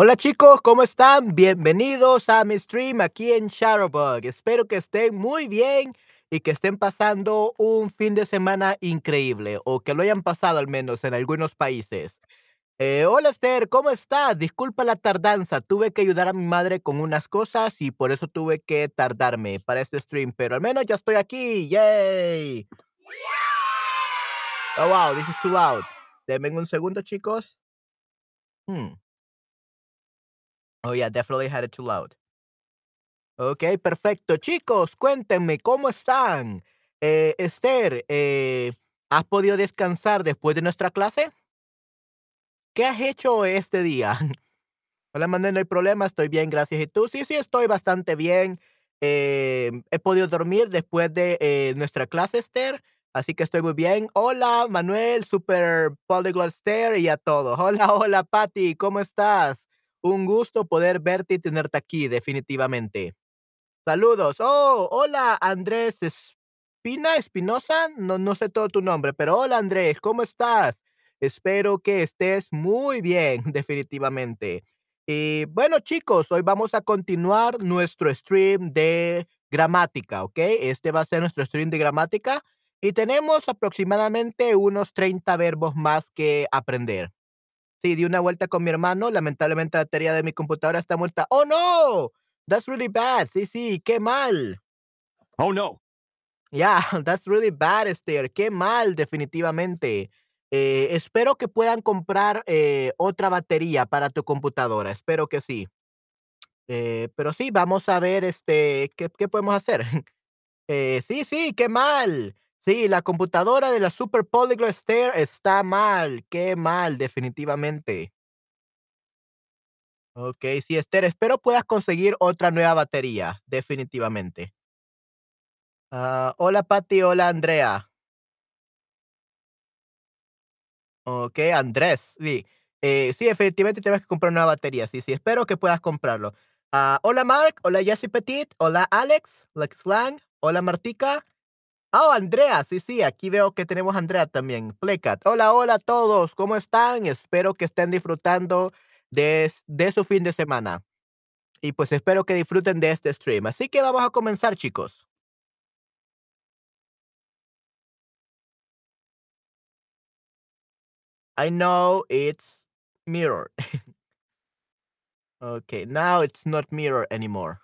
Hola chicos, ¿cómo están? Bienvenidos a mi stream aquí en Shadowbug. Espero que estén muy bien y que estén pasando un fin de semana increíble o que lo hayan pasado al menos en algunos países. Eh, hola Esther, ¿cómo estás? Disculpa la tardanza, tuve que ayudar a mi madre con unas cosas y por eso tuve que tardarme para este stream, pero al menos ya estoy aquí. ¡Yay! Oh wow, this is too loud. Denme un segundo, chicos. Hmm. Oh yeah, definitely had it too loud. Ok, perfecto. Chicos, cuéntenme, ¿cómo están? Eh, Esther, eh, ¿has podido descansar después de nuestra clase? ¿Qué has hecho este día? Hola, Manuel, no hay problema, estoy bien, gracias. ¿Y tú? Sí, sí, estoy bastante bien. Eh, he podido dormir después de nuestra clase, Esther, así que estoy muy bien. Hola, Manuel, Super Polyglot Esther y a todos. Hola, hola, Patty, ¿cómo estás? Un gusto poder verte y tenerte aquí, definitivamente. Saludos. Oh, hola Andrés Espina, Espinosa, no, no sé todo tu nombre, pero hola Andrés, ¿cómo estás? Espero que estés muy bien, definitivamente. Y bueno, chicos, hoy vamos a continuar nuestro stream de gramática, ¿ok? Este va a ser nuestro stream de gramática y tenemos aproximadamente unos 30 verbos más que aprender. Sí, di una vuelta con mi hermano, lamentablemente la batería de mi computadora está muerta. ¡Oh, no! That's really bad. Sí, sí, qué mal. Oh no. Yeah, that's really bad, Esther. Qué mal, definitivamente. Eh, espero que puedan comprar eh, otra batería para tu computadora. Espero que sí. Eh, pero sí, vamos a ver, este, qué, qué podemos hacer. Sí, sí, qué mal. Sí, la computadora de la Super Polyglot Esther está mal. Qué mal, definitivamente. Okey, sí, Esther, espero puedas conseguir otra nueva batería, definitivamente. Ah, hola, Patty, hola, Andrea. Okey, Andrés, sí. Eh, sí, definitivamente tienes que comprar una batería, sí, sí, espero que puedas comprarlo. Ah, hola, Mark, hola, Jessie Petit, hola, Alex, Lex Lang, hola, Martica. Oh, Andrea, sí, sí, aquí veo que tenemos a Andrea también. Playcat. Hola, hola a todos, ¿cómo están? Espero que estén disfrutando de de su fin de semana. Y pues espero que disfruten de este stream. Así que vamos a comenzar, chicos. I know it's mirror. okay, now it's not mirror anymore.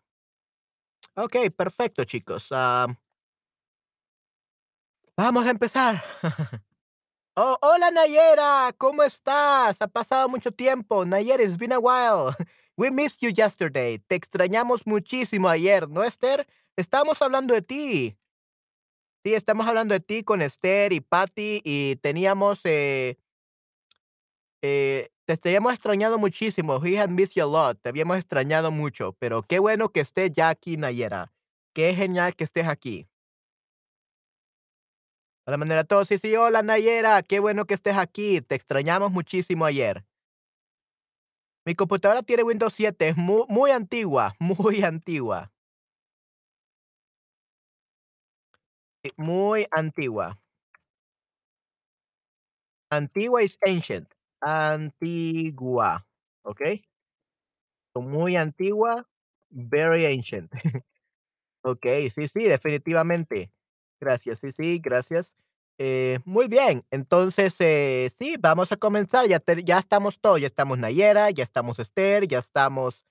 Okay, perfecto, chicos. Am, vamos a empezar. Oh, hola Nayera, ¿cómo estás? Ha pasado mucho tiempo. Nayera, it's been a while. We missed you yesterday. Te extrañamos muchísimo ayer, ¿no, Esther? Estamos hablando de ti. Sí, estamos hablando de ti con Esther y Patty y teníamos eh, Eh, te habíamos extrañado muchísimo. We had missed you a lot. Te habíamos extrañado mucho, pero qué bueno que estés ya aquí, Nayera. Qué genial que estés aquí. Hola, manera todos. Sí, hola, Nayera. Qué bueno que estés aquí. Te extrañamos muchísimo ayer. Mi computadora tiene Windows 7. Es muy, muy antigua. Muy antigua. Muy antigua. Antigua is ancient. Antigua. ¿Ok? Muy antigua. Very ancient. Okey, sí, sí, definitivamente. Gracias, sí, sí, gracias. Eh, muy bien, entonces, eh, sí, vamos a comenzar, ya ya estamos todos, ya estamos Nayera, ya estamos Esther, ya estamos,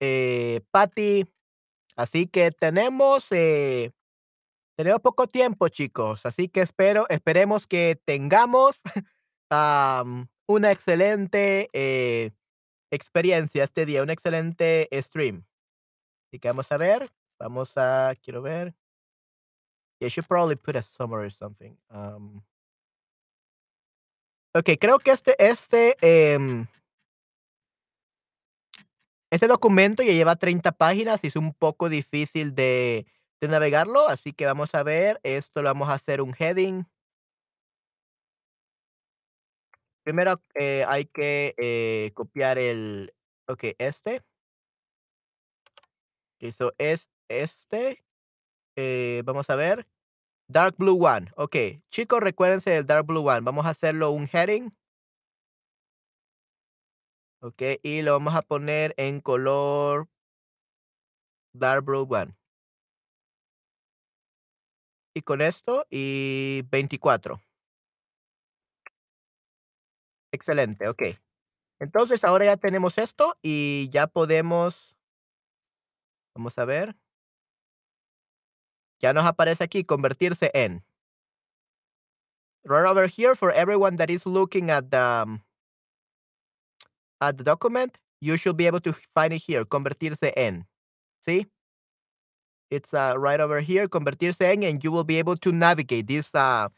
eh, Patty, así que tenemos, eh, tenemos poco tiempo, chicos, así que espero esperemos que tengamos, am, una excelente, experiencia este día, un excelente stream. Así que vamos a ver, vamos a quiero ver. Yeah, should probably put a summary or something. Um, okey, creo que este este, em, este documento ya lleva 30 páginas y es un poco difícil de de navegarlo, así que vamos a ver, esto lo vamos a hacer un heading. Primero, eh, hay que, eh, copiar el okey, este. Eso es este, eh, vamos a ver, dark blue one. Okey, chicos, recuérdense del dark blue one. Vamos a hacerlo un heading. Okey, y lo vamos a poner en color dark blue one. Y con esto, y 24. Excelente, okey. Entonces, ahora ya tenemos esto, y ya podemos vamos a ver. Ya nos aparece aquí, convertirse en. Right over here, for everyone that is looking at the um at the document, you should be able to find it here, convertirse en. See? It's, uh, right over here, convertirse en, and you will be able to navigate this, uh,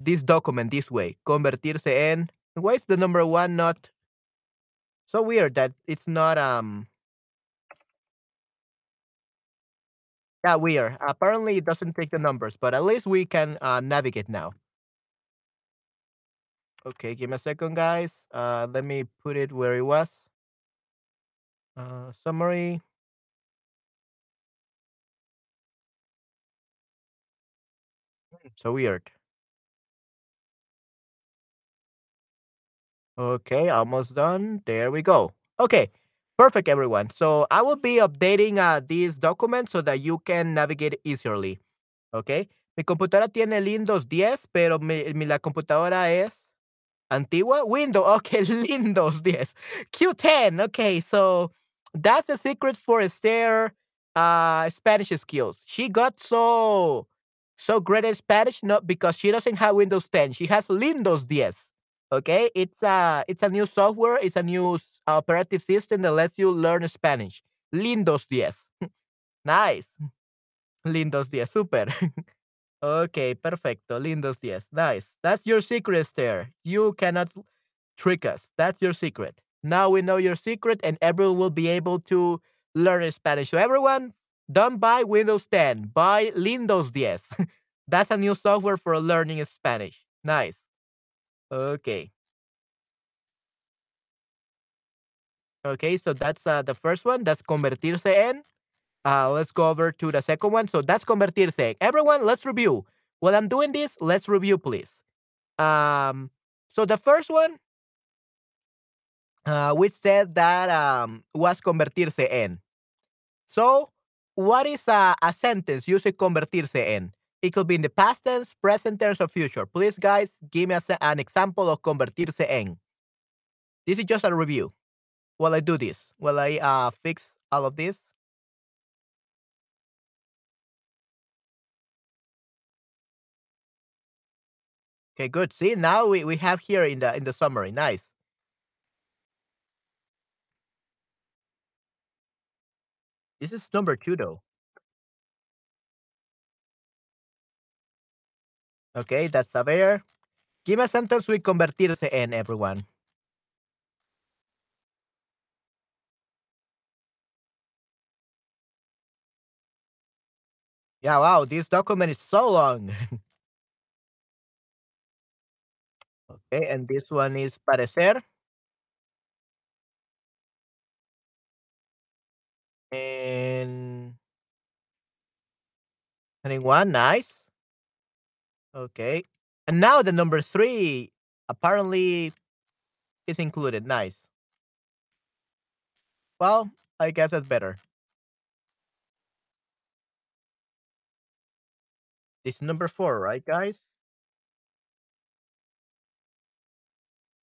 this document this way, convertirse en. Why is the number 1 not so weird that it's not, um Yeah, weird. Apparently, it doesn't take the numbers, but at least we can, uh, navigate now. Okay, give me a second, guys. Uh, let me put it where it was. Uh, summary. Mm, so weird. Okay, almost done. There we go. Okay, perfect, everyone. So I will be updating uh, these documents so that you can navigate easily. Okay. Mi computadora tiene Windows 10, pero mi, mi la computadora es antigua. Windows. Okay, Windows 10. Q10. Okay, so that's the secret for Esther uh Spanish skills. She got so so great at Spanish not because she doesn't have Windows 10. She has Windows 10. Okay, it's a it's a new software. It's a new operative system that lets you learn Spanish. Lindos 10. nice. Lindos 10. Super. okay, perfecto. Lindos 10. Nice. That's your secret there. You cannot trick us. That's your secret. Now we know your secret, and everyone will be able to learn Spanish. So everyone, don't buy Windows 10. Buy Lindos 10. That's a new software for learning Spanish. Nice. Okay. Okay, so that's uh, the first one. That's convertirse en. Uh, let's go over to the second one. So that's convertirse. Everyone, let's review. While I'm doing this, let's review, please. Um, so the first one, uh, we said that um, was convertirse en. So, what is a, a sentence using convertirse en? It could be in the past tense, present tense, or future. Please, guys, give me a an example of convertirse en. This is just a review. While I do this, while I uh, fix all of this. Okay, good. See, now we, we have here in the in the summary. Nice. This is number two, though. Okay, that's saber. Give me a sentence with convertirse en, everyone. Yeah, wow, this document is so long. okay, and this one is parecer. And anyone, nice. Okay. And now the number three apparently is included. Nice. Well, I guess that's better. This is number four, right, guys?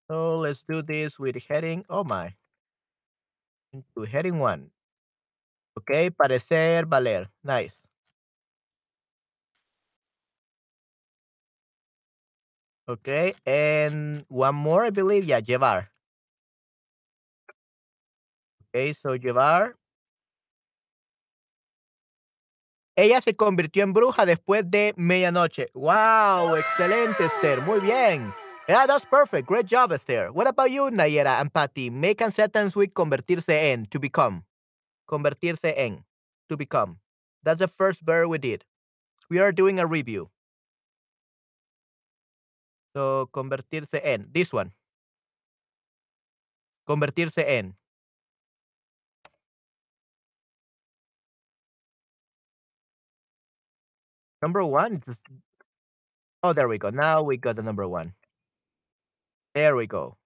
So let's do this with heading. Oh my. Into heading one. Okay, parecer, valer. Nice. Okay, and one more, I believe. Yeah, llevar. Okay, so llevar. Ella se convirtió en bruja después de medianoche. Wow, excelente, Esther. Muy bien. Yeah, that's perfect. Great job, Esther. What about you, Nayera and Patty? Make a sentence with convertirse en, to become. Convertirse en, to become. That's the first verb we did. We are doing a review. So, convertirse en. This one. Convertirse en. Number one, just oh, there we go. Now we got the number one. There we go.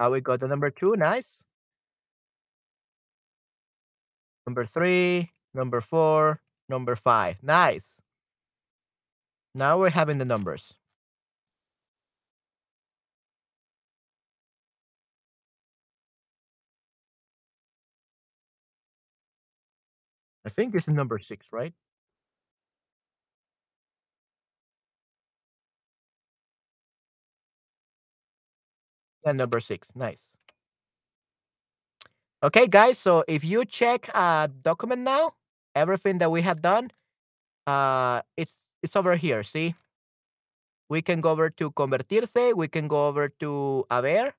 Now we got the number two. Nice. Number three, number four, number five. Nice. Now we're having the numbers. I think this is number 6, right? Yeah, number 6, nice. Okay, guys, so if you check a document now, everything that we have done, uh, it's it's over here, see? We can go over to convertirse, we can go over to haber,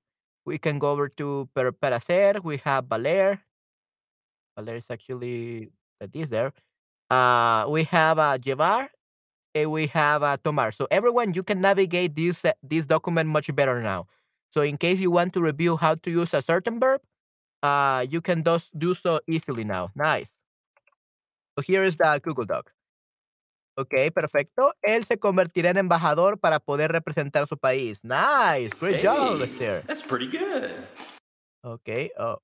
we can go over to per, parecer, we have valer. Valer is actually that is there. Uh, we have uh, llevar, and we have uh, tomar. So everyone, you can navigate this uh, this document much better now. So in case you want to review how to use a certain verb, uh, you can do, do so easily now. Nice. So here is the Google Doc. Ok, perfecto. Él se convertirá en embajador para poder representar su país. Nice. Great job, Hey, Lester. that's pretty good. Ok. Oh.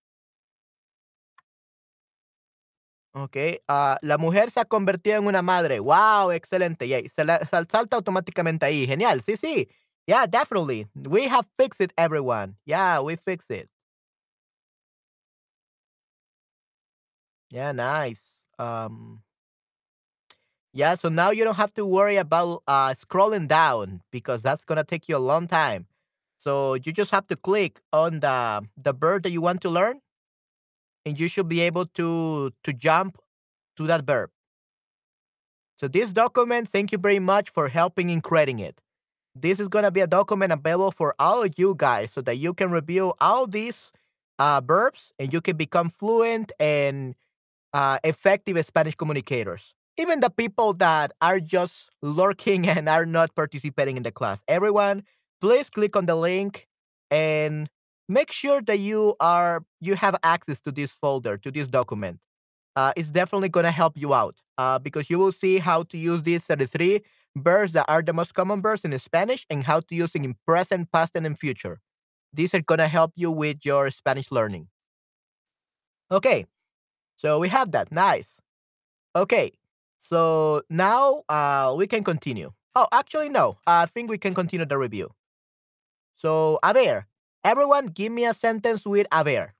Ok. ah, la mujer se ha convertido en una madre. Wow, excelente. Y ahí se, la, sal- salta automáticamente ahí. Genial. Sí, sí. Yeah, definitely. We have fixed it, everyone. Yeah, we fixed it. Yeah, nice. Um, yeah, so now you don't have to worry about uh, scrolling down because that's gonna take you a long time. So you just have to click on the the verb that you want to learn, and you should be able to to jump to that verb. So this document, thank you very much for helping in creating it. This is gonna be a document available for all of you guys so that you can review all these uh, verbs and you can become fluent and uh, effective Spanish communicators. Even the people that are just lurking and are not participating in the class. Everyone, please click on the link and make sure that you are you have access to this folder, to this document. Uh, it's definitely going to help you out uh, because you will see how to use these 33 verbs that are the most common verbs in Spanish and how to use it in present, past, and in future. These are going to help you with your Spanish learning. Okay, so we have that. Nice. Okay. So now uh, we can continue. Oh, actually, no. I think we can continue the review. So, haber. Everyone, give me a sentence with haber.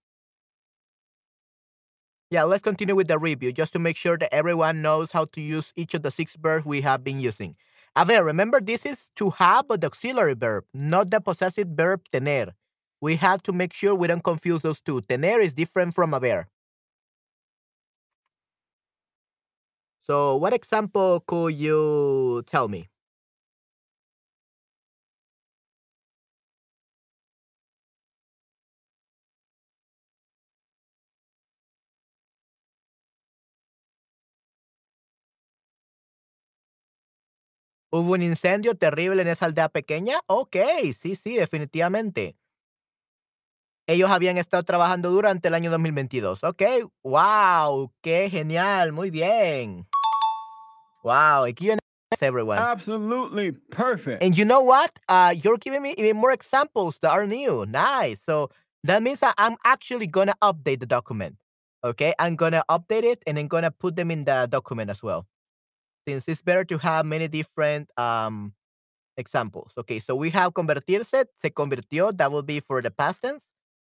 Yeah, let's continue with the review just to make sure that everyone knows how to use each of the six verbs we have been using. Haber, remember this is to have but the auxiliary verb, not the possessive verb tener. We have to make sure we don't confuse those two. Tener is different from haber. So, what example could you tell me? ¿Hubo un incendio terrible en esa aldea pequeña? Ok, sí, sí, definitivamente. Ellos habían estado trabajando durante el año 2022. Ok, wow, qué genial, muy bien. Wow, Q&A, everyone. Absolutely perfect. And you know what? Uh, you're giving me even more examples that are new. Nice. So that means that I'm actually gonna update the document. Okay, I'm gonna update it and I'm gonna put them in the document as well. Since it's better to have many different um examples. Okay, so we have convertirse, se convirtió, that will be for the past tense.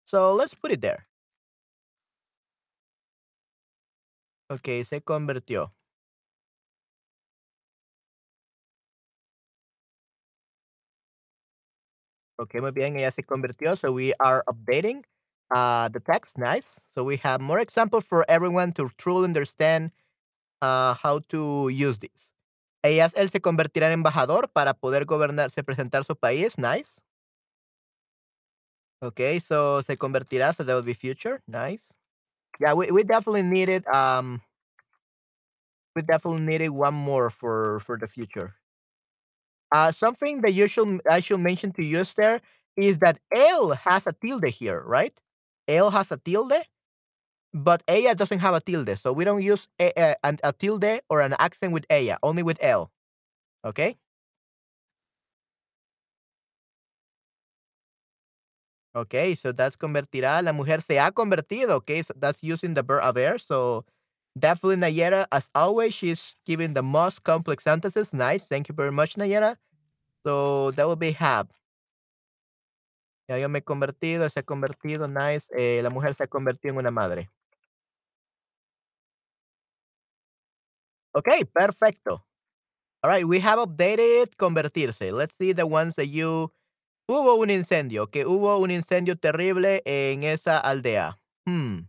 So let's put it there. Okay, se convirtió. Okay, muy bien, ella se convirtió. So we are updating uh, the text. Nice. So we have more examples for everyone to truly understand uh, how to use this. Ella, él se convertirá en embajador para poder gobernarse, presentar su país. Nice. Okay, so se convertirá, so that will be future. Nice. Yeah, we, we definitely needed um we definitely needed one more for for the future. Uh something that you should I should mention to you there is that Él has a tilde here, right? Él has a tilde, but ella doesn't have a tilde, so we don't use a, a, a tilde or an accent with ella, only with Él. Okay. Okay, so that's convertirá. La mujer se ha convertido. Okay, so that's using the verb haber. So definitely Nayera, as always, she's giving the most complex sentences. Nice. Thank you very much, Nayera. So that would be have. Ya yo me he convertido, se ha convertido. Nice. Eh, la mujer se ha convertido en una madre. Okay, perfecto. All right, we have updated convertirse. Let's see the ones that you Hubo un incendio, que hubo un incendio terrible en esa aldea. Hmm.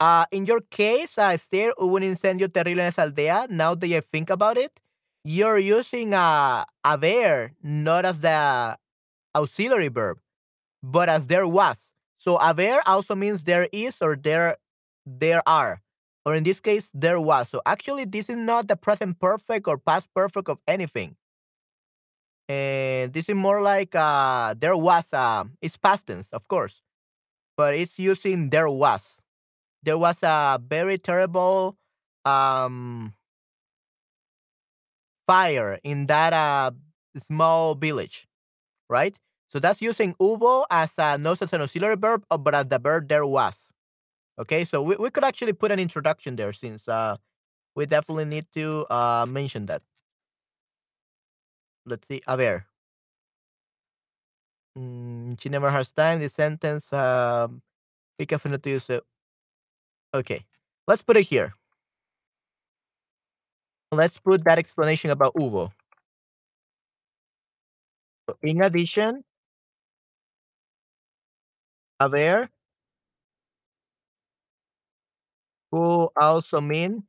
Ah, in your case, uh, Esther, hubo un incendio terrible en esa aldea. Now that you think about it, you're using a haber not as the auxiliary verb, but as there was. So haber also means there is or there there are. Or in this case, there was. So actually, this is not the present perfect or past perfect of anything. And this is more like uh, there was. Uh, it's past tense, of course, but it's using there was. There was a very terrible um, fire in that uh, small village, right? So that's using hubo as a not as an auxiliary verb, uh, but as the verb there was. Okay, so we, we could actually put an introduction there since uh, we definitely need to uh, mention that. Let's see, a ver. Mm, she never has time. The sentence, um, be careful to use it. Okay, let's put it here. Let's put that explanation about hubo. In addition, haber who also mean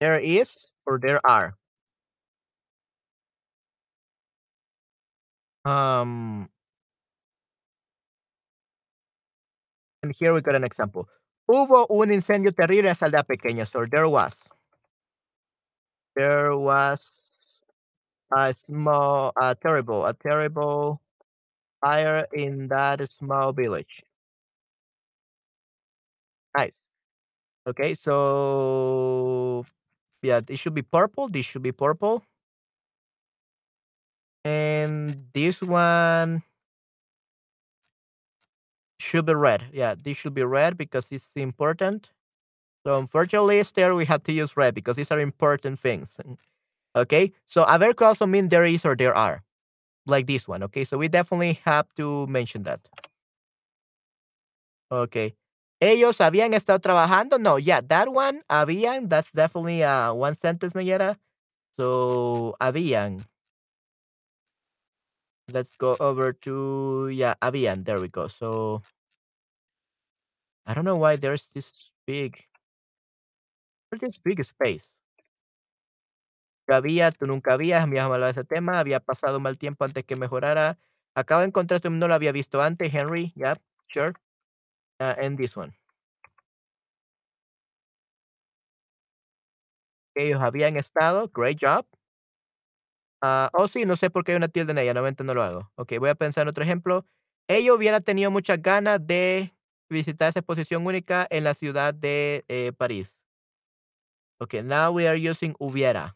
there is or there are. Um, and here we got an example. Hubo un incendio terrible en esa aldea pequeña. So there was. There was a small, a terrible, a terrible fire in that small village. Nice. Okay, so yeah, this should be purple. This should be purple. And this one should be red. Yeah, this should be red because it's important. So unfortunately, there we have to use red because these are important things. Okay, so haber could also mean there is or there are, like this one. Okay, so we definitely have to mention that. Okay. Ellos habían estado trabajando. No, yeah, that one, habían, that's definitely uh, one sentence, Nayera. So, habían. Let's go over to, yeah, habían. There we go. So, I don't know why there's this big, there's this big space. Había, tú nunca habías, habíamos hablado de ese tema, había pasado mal tiempo antes que mejorara. Acabo de encontrar no lo había visto antes, Henry. Yeah, sure. Uh, and this one. Ellos habían estado, great job. Ah, oh, sí, no sé por qué hay una tilde en ella, normalmente no lo hago. Ok, voy a pensar en otro ejemplo. Ella hubiera tenido muchas ganas de visitar esa exposición única en la ciudad de eh, París. Okay, now we are using hubiera.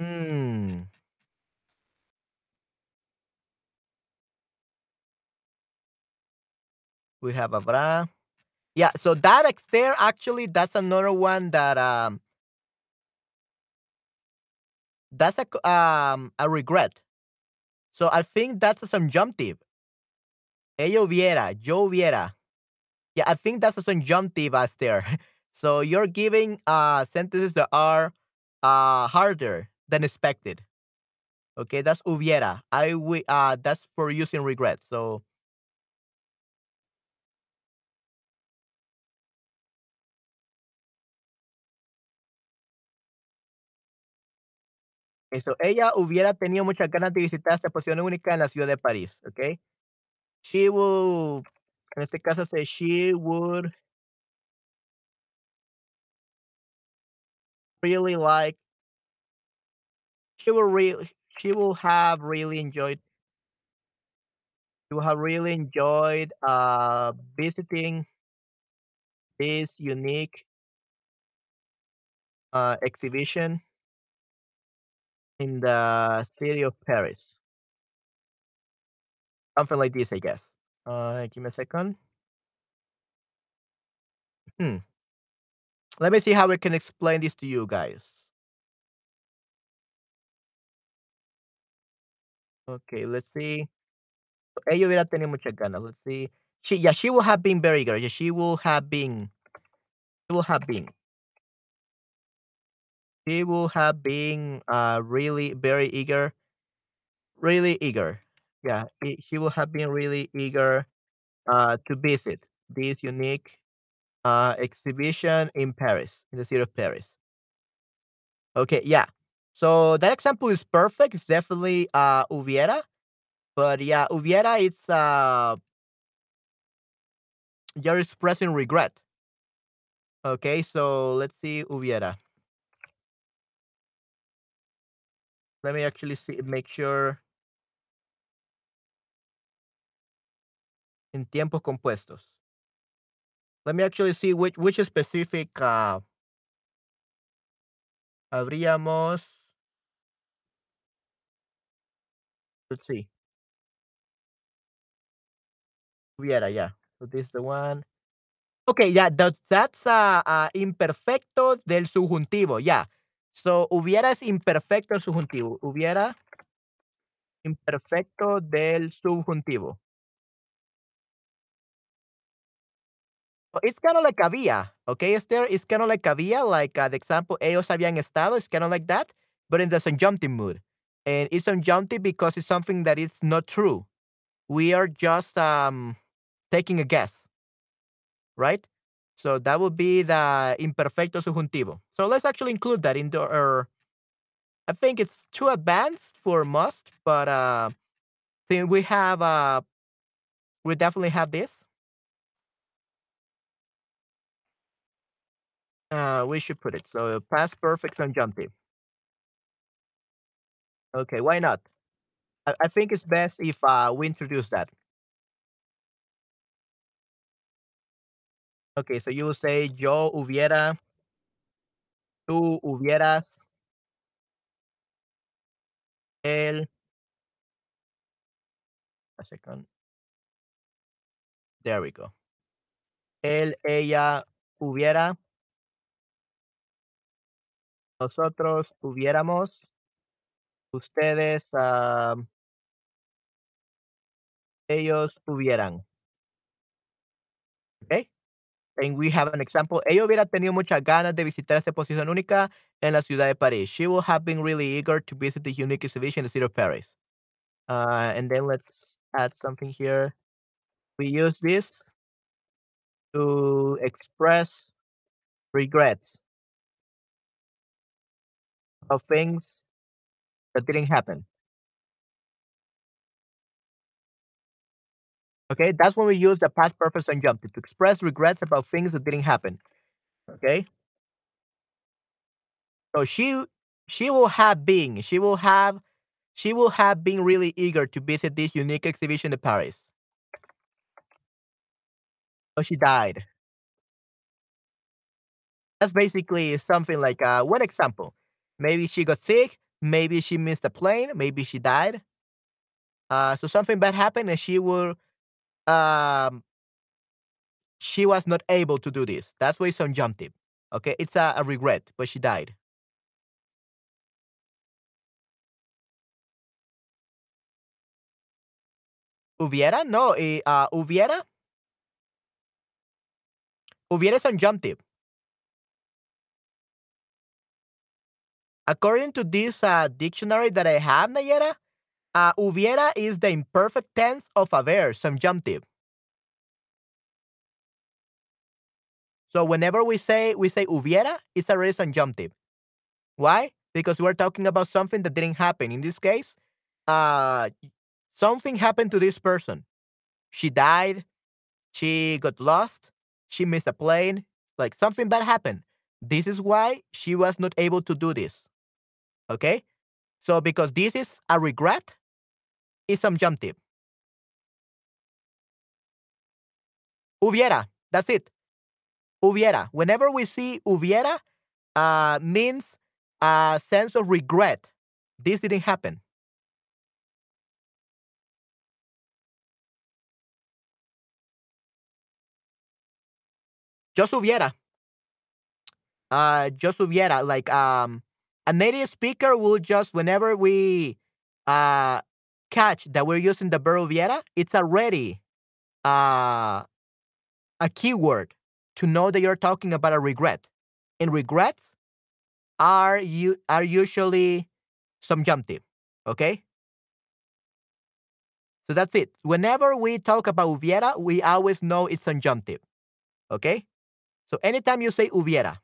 Mm. We have a bra. Yeah, so that there actually that's another one that um that's a um a regret. So I think that's a subjunctive. Ella hubiera, yo hubiera. Yeah, I think that's a subjunctive as there. So you're giving uh sentences that are uh harder than expected. Okay, that's hubiera. I wi- uh that's for using regret. So eso, ella hubiera tenido muchas ganas de visitar esta exposición única en la ciudad de París. Okay, she will. En este caso, say she would really like. She will really. She will have really enjoyed You have really enjoyed uh, visiting this unique uh, exhibition in the city of Paris. Something like this, I guess. Uh, give me a second. Hmm. Let me see how I can explain this to you guys. Okay, let's see. Ella hubiera tenido muchas ganas. Let's see. She, yeah, she will have been very eager. Yeah, she will have been. She will have been. She will have been uh really very eager. Really eager. Yeah, i- she will have been really eager uh to visit this unique uh exhibition in Paris, in the city of Paris. Okay, yeah. So that example is perfect. It's definitely uh hubiera, but yeah, hubiera it's uh you're expressing regret. Okay, so let's see hubiera. Let me actually see make sure in tiempos compuestos. Let me actually see which which specific uh habríamos let's see. Hubiera, yeah. So this is the one. Okay, yeah, that's that's uh, uh imperfecto del subjuntivo, yeah. So hubiera es imperfecto subjuntivo. Hubiera imperfecto del subjuntivo. Oh, It's kind of like había, okay, Esther? It's kind of like había, like uh, the example, ellos habían estado, it's kind of like that, but in the subjunctive mood. And it's subjunctive because it's something that is not true. We are just um taking a guess, right? So that would be the imperfecto subjuntivo. So let's actually include that into our. I think it's too advanced for must, but uh, since we have uh, we definitely have this. Uh, we should put it. So past perfect subjunctive. Okay, why not? I, I think it's best if uh, we introduce that. Okay, so you will say yo hubiera, tú hubieras, él. A second. There we go. Él, ella hubiera, nosotros hubiéramos, ustedes, ah, ellos hubieran. Okay. And we have an example. Ella hubiera tenido muchas ganas de visitar esta exposición única en la ciudad de París. She would have been really eager to visit the unique exhibition in the city of Paris. Uh, and then let's add something here. We use this to express regrets of things that didn't happen. Okay, that's when we use the past perfect subjunctive to express regrets about things that didn't happen. Okay, so she she will have been she will have she will have been really eager to visit this unique exhibition in Paris. So she died. That's basically something like uh, one example. Maybe she got sick. Maybe she missed a plane. Maybe she died. Uh, so something bad happened, and she will um she was not able to do this. That's why it's subjunctive. Okay, it's a, a regret, but she died. Hubiera? No, uh, hubiera? Hubiera is subjunctive. According to this uh, dictionary that I have, Nayera, uh, hubiera is the imperfect tense of a verb, subjunctive. So whenever we say we say hubiera, it's already subjunctive. Why? Because we're talking about something that didn't happen. In this case, uh, something happened to this person. She died. She got lost. She missed a plane. Like something bad happened. This is why she was not able to do this. Okay? So because this is a regret, it's subjunctive. Hubiera. That's it. Hubiera. Whenever we see hubiera, uh, means a sense of regret. This didn't happen. Just hubiera. Uh, just hubiera. Like um, a native speaker will just whenever we uh catch that we're using the verb hubiera, it's already uh a keyword to know that you're talking about a regret. And regrets are you are usually subjunctive. Okay. So that's it. Whenever we talk about hubiera, we always know it's subjunctive. Okay. So anytime you say hubiera,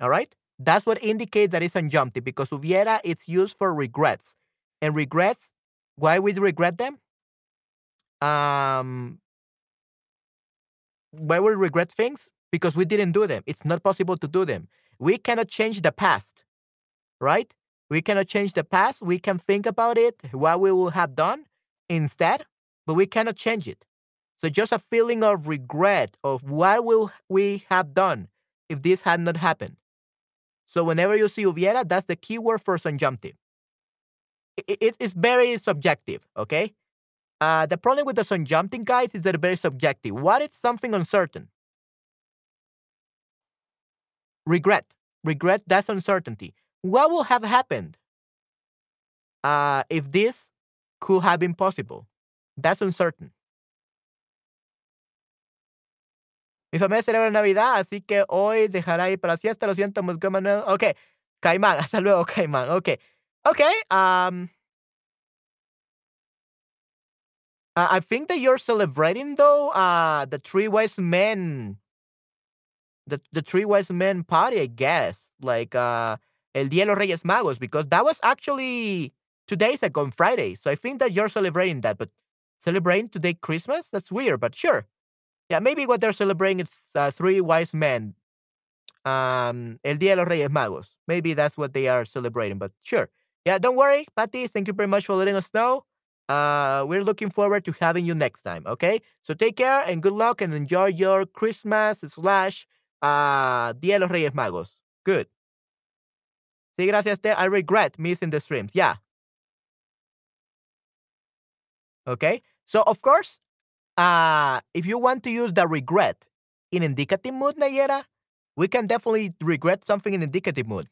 all right, that's what indicates that it's subjunctive because hubiera it's used for regrets, and regrets. Why we regret them? Um, why we regret things? Because we didn't do them. It's not possible to do them. We cannot change the past, right? We cannot change the past. We can think about it, what we will have done instead, but we cannot change it. So just a feeling of regret of what will we have done if this had not happened. So whenever you see hubiera, that's the keyword for subjunctive. It, it, it's very subjective, okay? Uh, the problem with the subjunctive, guys, is that it's very subjective. What is something uncertain? Regret. Regret, that's uncertainty. What will have happened uh, if this could have been possible? That's uncertain. Mi familia celebra Navidad, así que hoy dejará ir para siesta. Lo siento, Manuel. Ok, Caimán, hasta luego, Caimán. Ok, ok. Um, I think that you're celebrating though uh, the three wise men, the the three wise men party, I guess, like uh, El Día de los Reyes Magos, because that was actually two days ago on Friday. So I think that you're celebrating that, but celebrating today Christmas? That's weird, but sure. Yeah, maybe what they're celebrating is uh, three wise men. Um, El Día de los Reyes Magos. Maybe that's what they are celebrating, but sure. Yeah, don't worry, Patty. Thank you very much for letting us know. Uh, we're looking forward to having you next time. Okay, so take care and good luck and enjoy your Christmas slash uh, Día de los Reyes Magos. Good. Sí, gracias, Ter. I regret missing the streams. Yeah. Okay. So of course, uh, if you want to use the regret in indicative mood, Nayera, we can definitely regret something in indicative mood.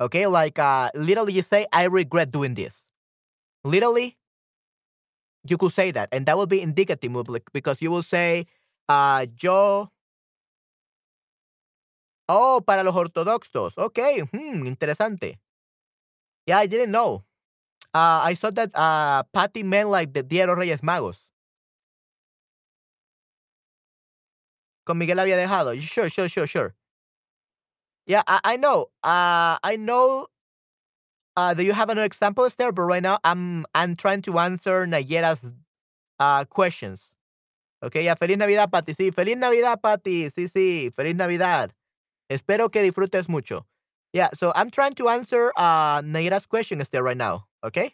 Okay, like uh, literally you say, I regret doing this. Literally, you could say that, and that will be indicative mood because you will say, uh, yo. Oh, para los ortodoxos. Okay, hmm, interesante. Yeah, I didn't know. Uh, I saw that uh, Patty meant like the los Reyes Magos. Con Miguel había dejado. Sure, sure, sure, sure. Yeah, I, I know. Uh, I know. Uh, do you have another example there? But right now, I'm I'm trying to answer Nayera's uh, questions. Okay, yeah. Feliz Navidad, Patty. Sí, feliz Navidad, Patty. Sí, sí, feliz Navidad. Espero que disfrutes mucho. Yeah, so I'm trying to answer uh, Nayera's question there right now. Okay,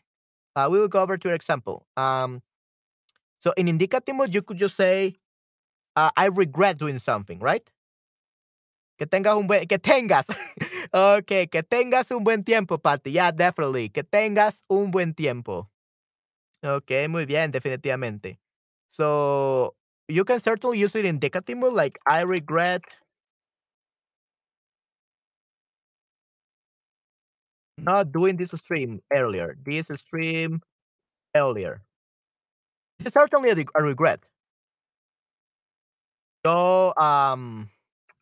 uh, we will go over to an example. Um, so in indicative mode, you could just say, uh, I regret doing something, right? Que tengas un buen, que tengas. okay, que tengas un buen tiempo, Patty. Yeah, definitely. Que tengas un buen tiempo. Okay, muy bien, definitivamente. So you can certainly use it in indicative mode, like I regret. Not doing this stream earlier. This stream earlier. It's certainly a, a regret. So, um,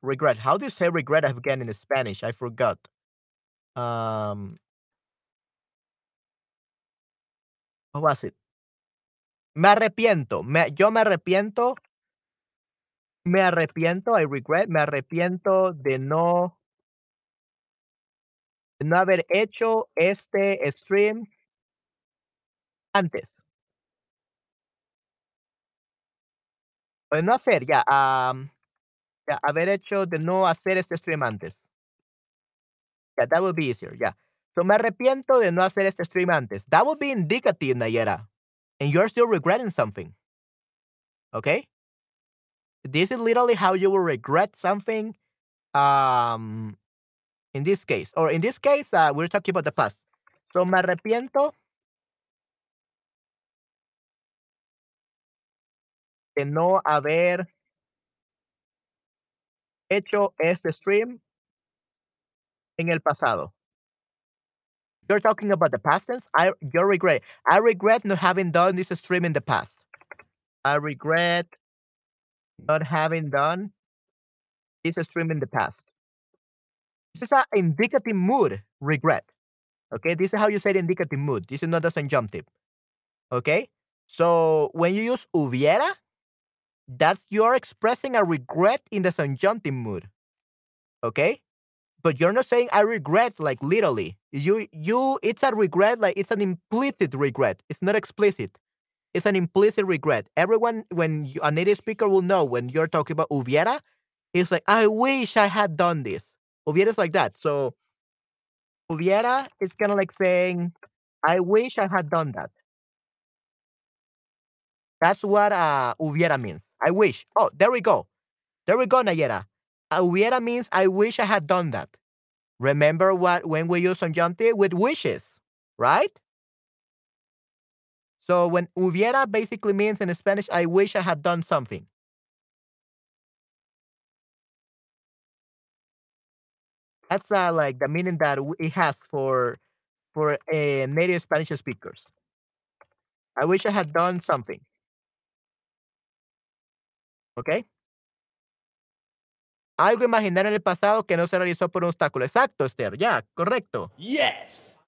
regret. How do you say regret again in Spanish? I forgot. Um, what was it? Me arrepiento. Me, yo me arrepiento. Me arrepiento. I regret. Me arrepiento de no. De no haber hecho este stream antes. De no hacer, ya. Ya, haber hecho de no hacer este stream antes. Yeah, that would be easier. Yeah. So me arrepiento de no hacer este stream antes. That would be indicative, Nayera. And you're still regretting something. Okay? This is literally how you will regret something. Um, in this case, or in this case, uh, we're talking about the past. So me arrepiento de no haber hecho este stream en el pasado. You're talking about the past tense. I you regret. I regret not having done this stream in the past. I regret not having done this stream in the past. This is an indicative mood, regret. Okay, this is how you say indicative mood. This is not the subjunctive. Okay, so when you use hubiera, that's you're expressing a regret in the subjunctive mood. Okay, but you're not saying I regret like literally. You you it's a regret like it's an implicit regret. It's not explicit. It's an implicit regret. Everyone when you, a native speaker will know when you're talking about hubiera, it's like I wish I had done this. Hubiera is like that. So hubiera is kind of like saying I wish I had done that. That's what uh, hubiera means. I wish. Oh, there we go. There we go, Nayera. Uh, hubiera means I wish I had done that. Remember what when we use subjunctive with wishes, right? So when hubiera basically means in Spanish, I wish I had done something. That's uh, like the meaning that it has for for uh, native Spanish speakers. I wish I had done something. Okay. Algo imaginar en el pasado que no se realizó por un obstáculo. Exacto, Esther. Yeah, correcto. Yes.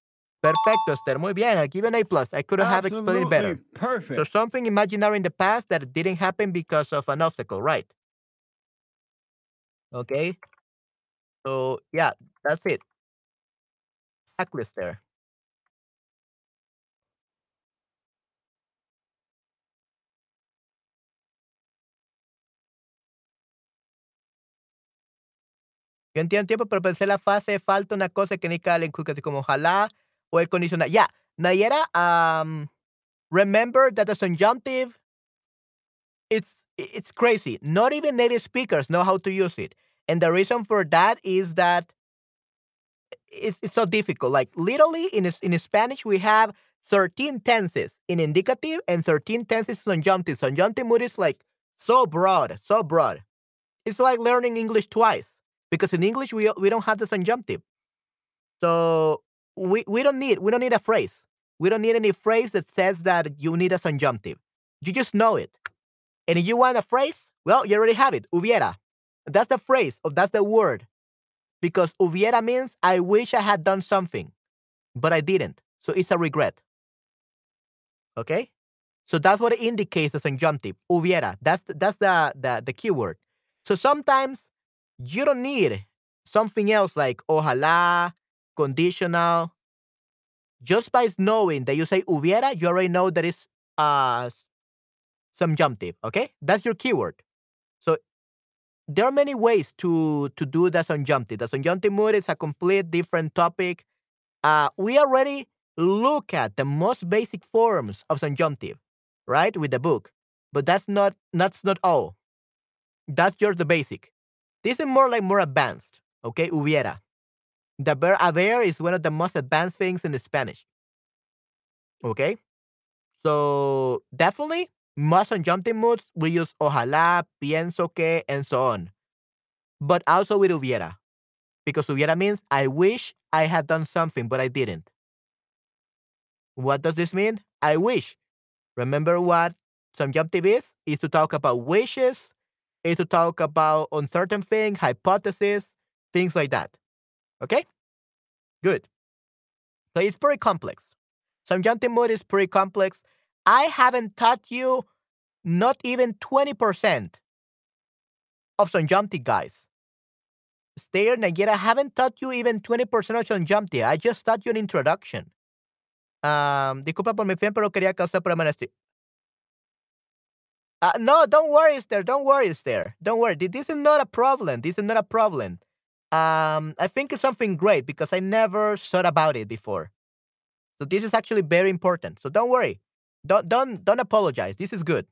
Perfecto, Esther. Muy bien. I give an A plus. I couldn't have explained it better. Perfect. So something imaginary in the past that didn't happen because of an obstacle, right? Okay. So yeah, that's it. Exactly, Esther. Yo entiendo tiempo, pero pensé la fase falta una cosa que ni en como ojalá o el condicional. Ya, Yeah, Nayera, um, remember that the subjunctive, it's it's crazy. Not even native speakers know how to use it, and the reason for that is that it's, it's so difficult. Like literally in in Spanish, we have 13 tenses in indicative and 13 tenses in subjunctive. Subjunctive mood is like so broad, so broad. It's like learning English twice because in English we we don't have the subjunctive. So we, we don't need we don't need a phrase. We don't need any phrase that says that you need a subjunctive. You just know it. And if you want a phrase, well, you already have it. Hubiera. That's the phrase, or that's the word. Because hubiera means I wish I had done something, but I didn't. So it's a regret. Okay? So that's what it indicates the subjunctive. Hubiera. That's that's the the, the keyword. So sometimes you don't need something else like ojalá, conditional. Just by knowing that you say hubiera, you already know that it's uh, subjunctive. Okay, that's your keyword. So there are many ways to to do the subjunctive. The subjunctive mood is a complete different topic. Uh, we already look at the most basic forms of subjunctive, right, with the book. But that's not that's not all. That's just the basic. This is more like more advanced. Okay, hubiera. The verb haber is one of the most advanced things in the Spanish. Okay, so definitely most subjunctive moods we use ojalá, pienso que, and so on. But also with hubiera, because hubiera means I wish I had done something, but I didn't. What does this mean? I wish. Remember what subjunctive is? Is to talk about wishes, is to talk about uncertain things, hypotheses, things like that. Okay? Good. So it's pretty complex. Subjunctive mood is pretty complex. I haven't taught you not even 20% of subjunctive, guys. Stay Nigeria, I haven't taught you even 20% of subjunctive. I just taught you an introduction. Um, disculpa por mi fe, pero quería causar problemas. Uh, no, don't worry, Esther. Don't worry, Esther. Don't worry. This is not a problem. This is not a problem. Um, I think it's something great because I never thought about it before. So this is actually very important. So don't worry. Don't don't don't apologize. This is good.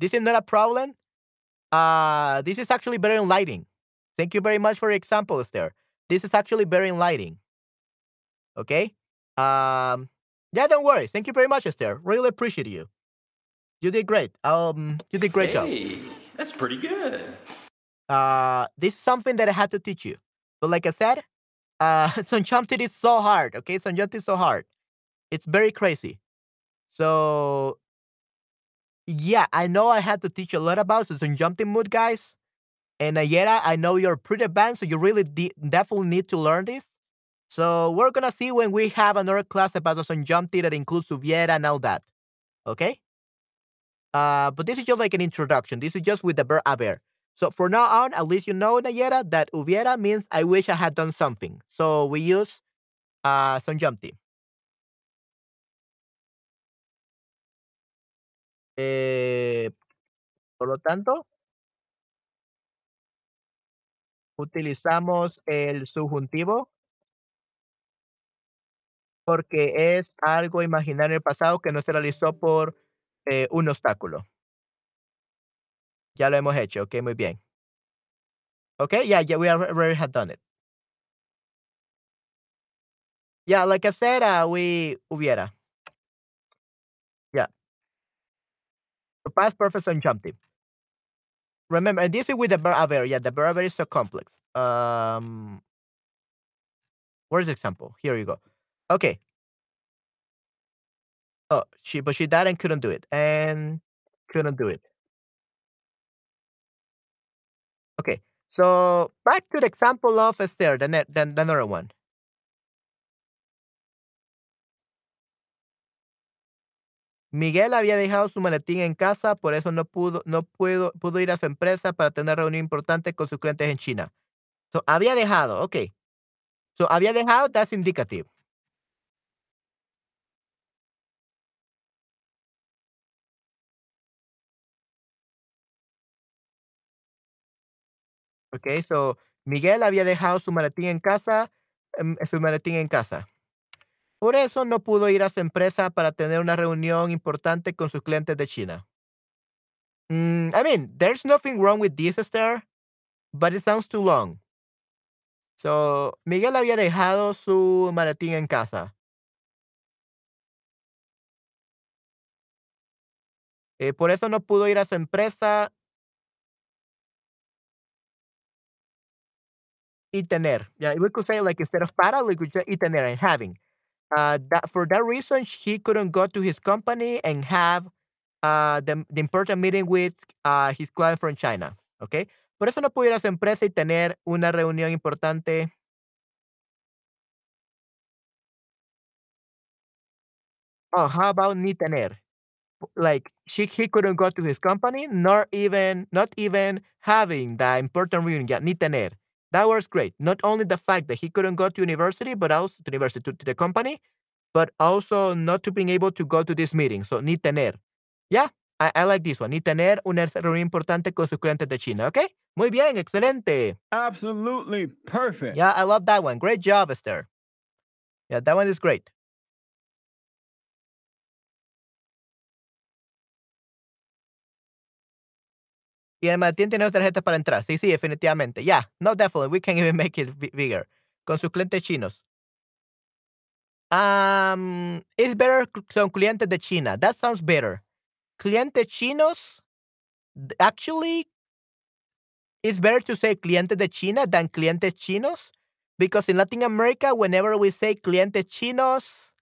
This is not a problem. Uh, this is actually better in lighting. Thank you very much for your example, Esther. This is actually better in lighting. Okay. Um, yeah, don't worry. Thank you very much, Esther. Really appreciate you. You did great. Um, you did great job. Hey, that's pretty good. Uh, this is something that I had to teach you. But like I said, uh, subjunctive is so hard. Okay, subjunctive is so hard. It's very crazy. So yeah, I know I had to teach a lot about subjunctive mood, guys. And Nayera, I know you're pretty advanced, so you really de- definitely need to learn this. So we're gonna see when we have another class about the subjunctive that includes hubiera and all that. Okay? Uh, but this is just like an introduction. This is just with the verb haber. So for now on, at least you know, Nayera, that hubiera means I wish I had done something. So we use uh, Sonjamtit. Eh, por lo tanto, utilizamos el subjuntivo porque es algo imaginario pasado que no se realizó por eh, un obstáculo. Ya lo hemos hecho, ok, muy bien. Okay, yeah, yeah, we already had done it. Yeah, like I said, uh, we hubiera. Yeah. The past perfect subjunctive. Remember, and this is with the verb haber. Yeah, the verb haber is so complex. Um, where's the example? Here you go. Okay. Oh, she, but she died and couldn't do it, and couldn't do it. Okay, so back to the example of Esther, the, ne- the, the another one. Miguel había dejado su maletín en casa, por eso no pudo, no pudo, pudo ir a su empresa para tener reunión importante con sus clientes en China. So, había dejado, okay. So, había dejado, that's indicative. Okay, so Miguel había dejado su maletín en casa, em, su maletín en casa. Por eso no pudo ir a su empresa para tener una reunión importante con sus clientes de China. Mm, I mean, there's nothing wrong with this, Esther, but it sounds too long. So, Miguel había dejado su maletín en casa. Eh, por eso no pudo ir a su empresa y tener. Yeah, we could say like instead of para, we could say y tener and having. Uh, that for that reason, he couldn't go to his company and have uh, the, the important meeting with uh, his client from China. Okay. Por eso no pudo ir a su empresa y tener una reunión importante. Oh, how about ni tener? Like she, he couldn't go to his company, nor even not even having the important reunion. Yeah, ni tener. That was great. Not only the fact that he couldn't go to university, but also to university to, to the company, but also not to being able to go to this meeting. So ni tener. Yeah, I, I like this one. Ni tener una reunión importante con sus clientes de China. Okay. Muy bien, excelente. Absolutely perfect. Yeah, I love that one. Great job, Esther. Yeah, that one is great. Y el Martín tiene tarjetas para entrar. Sí, sí, definitivamente. Yeah, no, definitely. We can even make it bi- bigger. Con sus clientes chinos. Um, it's better son clientes de China. That sounds better. Clientes chinos, actually, it's better to say clientes de China than clientes chinos because in Latin America, whenever we say clientes chinos,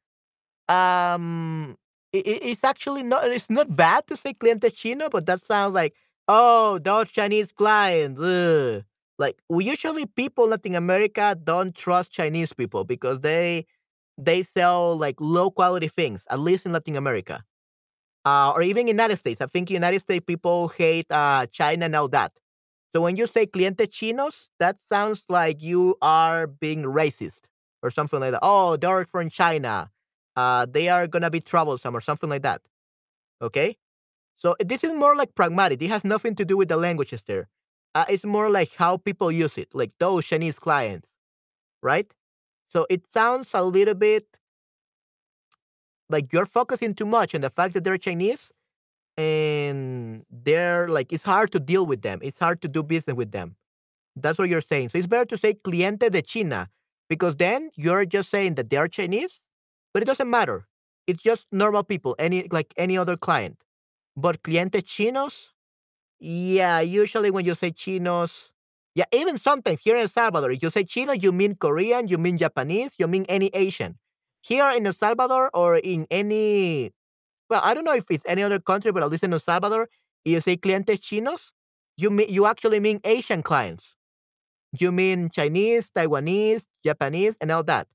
um, it's actually not, it's not bad to say cliente chino, but that sounds like, oh, those Chinese clients. ugh." Like, we usually people in Latin America don't trust Chinese people because they they sell like low quality things, at least in Latin America. Uh, or even United States. I think United States people hate uh, China and all that. So when you say cliente chinos, that sounds like you are being racist or something like that. Oh, they're from China. Uh, they are gonna be troublesome or something like that. Okay. So this is more like pragmatic. It has nothing to do with the languages there. Uh, it's more like how people use it, like those Chinese clients, right? So it sounds a little bit like you're focusing too much on the fact that they're Chinese and they're like it's hard to deal with them. It's hard to do business with them. That's what you're saying. So it's better to say cliente de China because then you're just saying that they are Chinese, but it doesn't matter. It's just normal people, any like any other client. But cliente chinos, yeah, usually when you say chinos, yeah, even sometimes here in El Salvador, if you say Chino, you mean Korean, you mean Japanese, you mean any Asian. Here in El Salvador or in any, well, I don't know if it's any other country, but at least in El Salvador, if you say clientes chinos, you mean you actually mean Asian clients. You mean Chinese, Taiwanese, Japanese, and all that.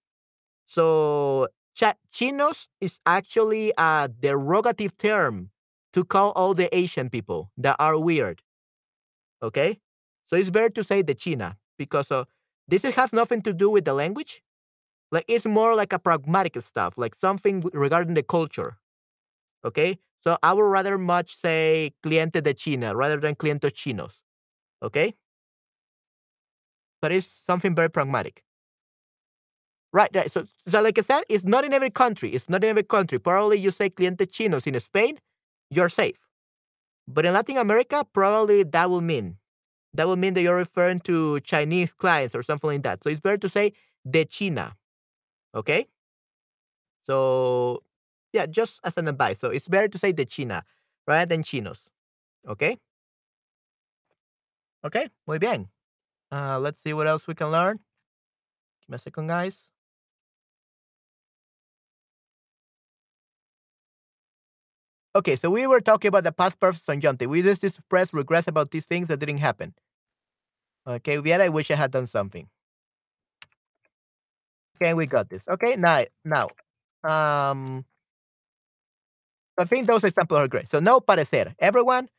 So cha- chinos is actually a derogative term to call all the Asian people that are weird. Okay? So it's better to say the China because uh, this has nothing to do with the language. Like it's more like a pragmatic stuff, like something regarding the culture. Okay? So I would rather much say cliente de China rather than clientes chinos. Okay? But it's something very pragmatic. Right, right. So, so like I said, it's not in every country. It's not in every country. Probably you say cliente chinos in Spain, you're safe. But in Latin America, probably that will mean that will mean that you're referring to Chinese clients or something like that. So it's better to say de China. Okay. So yeah, just as an advice. So it's better to say de China rather than chinos. Okay. Okay. Muy bien. Uh, let's see what else we can learn. Give me a second, guys. Okay, so we were talking about the past perfect subjunctive. We just express regrets about these things that didn't happen. Okay, yet I wish I had done something. Okay, we got this. Okay, now, now, um, I think those examples are great. So, no parecer. Everyone,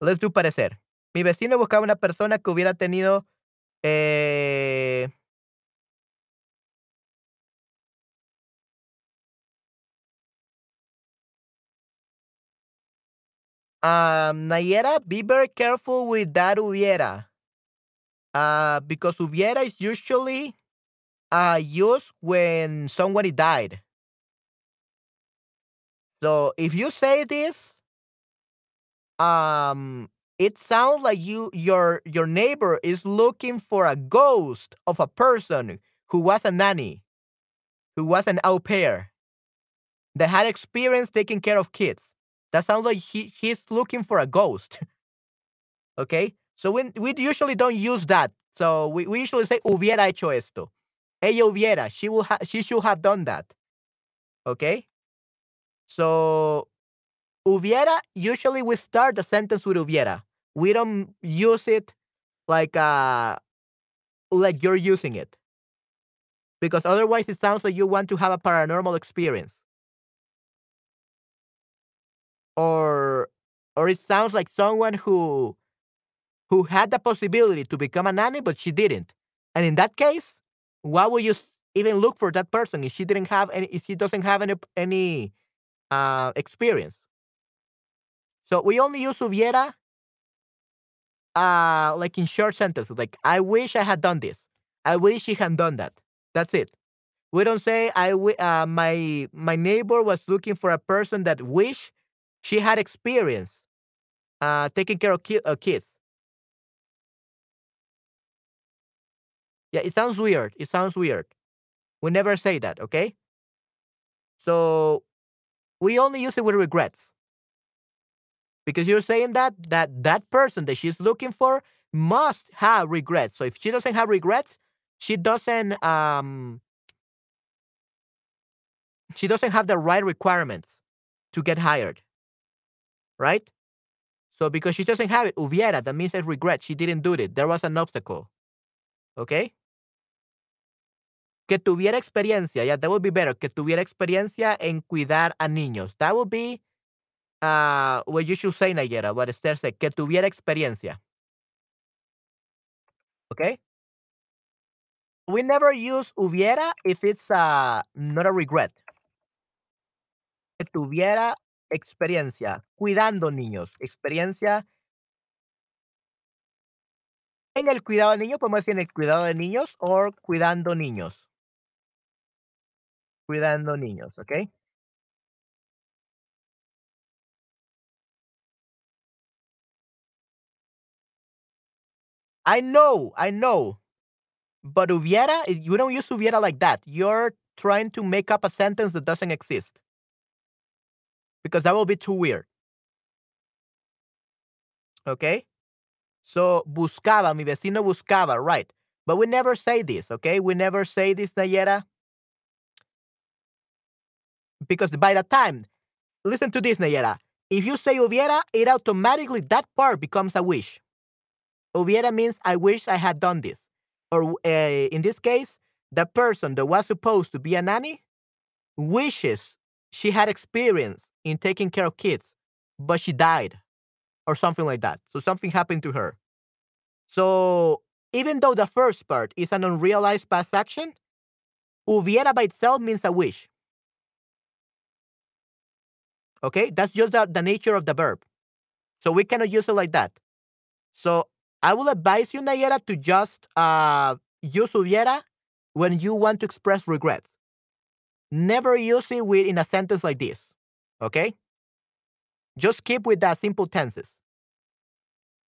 let's do parecer. Mi vecino buscaba una persona que hubiera tenido, eh, um, Nayera, be very careful with that hubiera. Uh, because hubiera is usually uh, used when somebody died. So if you say this, um, it sounds like you your your neighbor is looking for a ghost of a person who was a nanny, who was an au pair, that had experience taking care of kids. That sounds like he, he's looking for a ghost. okay? So we, we usually don't use that. So we, we usually say hubiera hecho esto. Ella hubiera. She will ha- she should have done that. Okay? So hubiera usually we start the sentence with hubiera. We don't use it like uh like you're using it. Because otherwise it sounds like you want to have a paranormal experience. Or or it sounds like someone who who had the possibility to become a nanny but she didn't. And in that case, why would you even look for that person if she didn't have any if she doesn't have any any uh experience? So we only use hubiera uh like in short sentences like i wish i had done this i wish she had done that that's it we don't say i uh, my my neighbor was looking for a person that wish she had experience uh taking care of ki- uh, kids. Yeah it sounds weird. It sounds weird. We never say that okay? So we only use it with regrets. Because you're saying that that that person that she's looking for must have regrets. So if she doesn't have regrets she doesn't um she doesn't have the right requirements to get hired, right? So because she doesn't have it, hubiera, that means I regret. She didn't do it. There was an obstacle. Okay? Que tuviera experiencia. Yeah, that would be better. Que tuviera experiencia en cuidar a niños. That would be uh, what you should say, Nayera, what Esther said. Que tuviera experiencia. Okay? We never use hubiera if it's uh, not a regret. Que tuviera experiencia, cuidando niños, experiencia en el cuidado de niños, podemos decir en el cuidado de niños o cuidando niños. Cuidando niños, ¿ok? I know, I know. But hubiera, you don't use hubiera like that. You're trying to make up a sentence that doesn't exist. Because that will be too weird. Okay? So, buscaba, mi vecino buscaba, right. But we never say this, okay? We never say this, Nayera. Because by the time, listen to this, Nayera. If you say hubiera, it automatically, that part becomes a wish. Hubiera means I wish I had done this. Or uh, in this case, the person that was supposed to be a nanny wishes she had experience in taking care of kids, but she died or something like that. So something happened to her. So even though the first part is an unrealized past action, hubiera by itself means a wish. Okay, that's just the, the nature of the verb. So we cannot use it like that. So I will advise you, Nayera, to just uh, use hubiera when you want to express regrets. Never use it with in a sentence like this. Okay? Just keep with the simple tenses.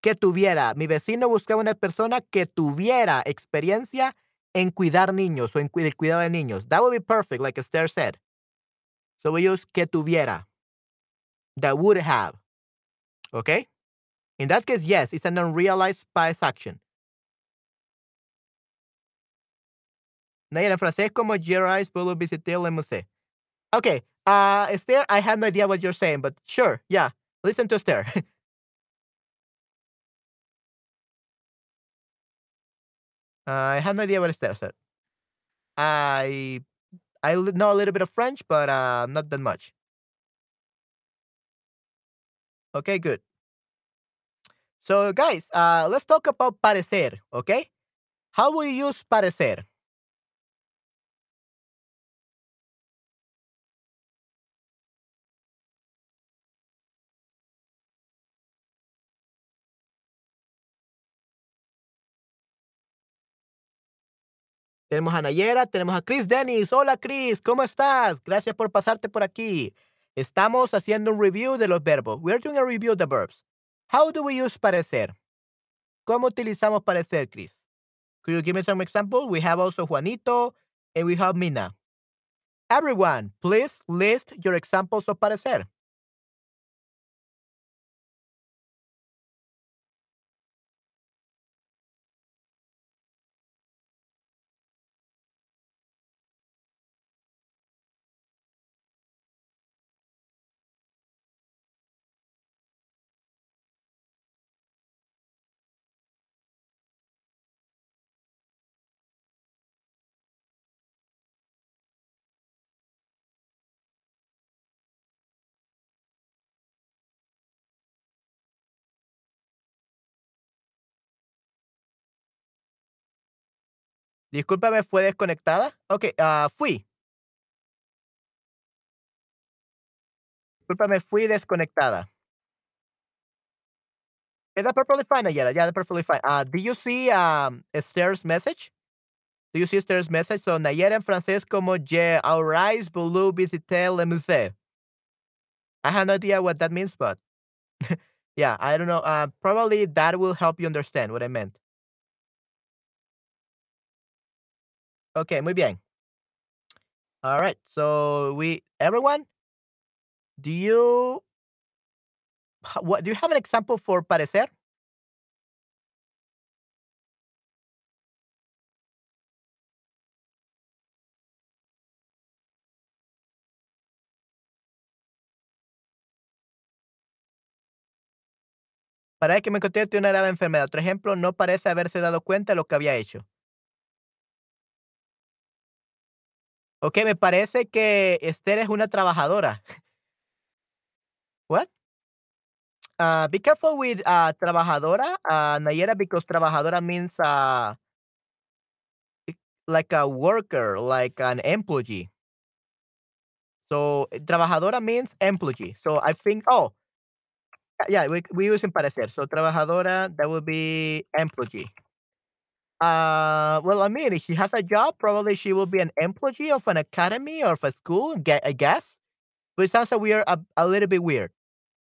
Que tuviera, mi vecino buscaba una persona que tuviera experiencia en cuidar niños o en el cuidado de niños. That would be perfect, like Esther said. So we use que tuviera. That would have. Okay? In that case, yes, it's an unrealized past action. Nair, en francés como Gerais puedo visitar el museo. Okay, uh, Esther, I have no idea what you're saying, but sure, yeah. Listen to Esther. I have no idea what Esther said. I I know a little bit of French, but uh, not that much. Okay, good. So, guys, uh, let's talk about parecer, okay? How will you use parecer? Tenemos a Nayera, tenemos a Chris Dennis. Hola Chris, ¿cómo estás? Gracias por pasarte por aquí. Estamos haciendo un review de los verbos. We're doing a review of the verbs. How do we use parecer? ¿Cómo utilizamos parecer, Chris? Could you give me some example? We have also Juanito and we have Mina. Everyone, please list your examples of parecer. Discúlpame, ¿fue desconectada? Ok, uh, fui. Discúlpame, fui desconectada. Is that perfectly fine, Ayala? Yeah, that's perfectly fine. Uh, do you see um, Esther's message? Do you see Esther's message? So, Nayera en francés como Je aurais voulu visiter le musée. I have no idea what that means, but yeah, I don't know. Uh, probably that will help you understand what I meant. Okay, muy bien. All right. So we everyone, do you what do you have an example for parecer? Para que me conteste una grave enfermedad. Otro ejemplo, no parece haberse dado cuenta de lo que había hecho. Ok, me parece que Esther es una trabajadora. What? Uh, be careful with uh, trabajadora, uh, Nayera, because trabajadora means uh, like a worker, like an employee. So trabajadora means employee. So I think, oh, yeah, we, we use in parecer. So trabajadora, that would be employee. Uh, well, I mean, if she has a job, probably she will be an employee of an academy or of a school, I guess. But it sounds a weird, a, a little bit weird.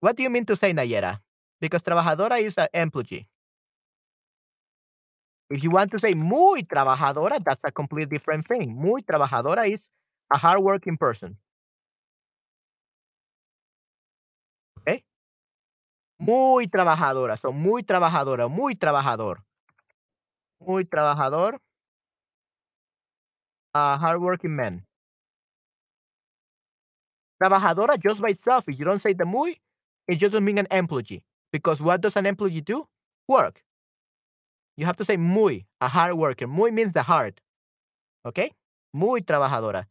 What do you mean to say, Nayera? Because trabajadora is an employee. If you want to say muy trabajadora, that's a completely different thing. Muy trabajadora is a hardworking person. Okay? Muy trabajadora. So, muy trabajadora, muy trabajador. Muy trabajador. A hardworking man. Trabajadora just by itself, if you don't say the muy, it doesn't mean an employee. Because what does an employee do? Work. You have to say muy, a hard worker. Muy means the hard. Okay? Muy trabajadora.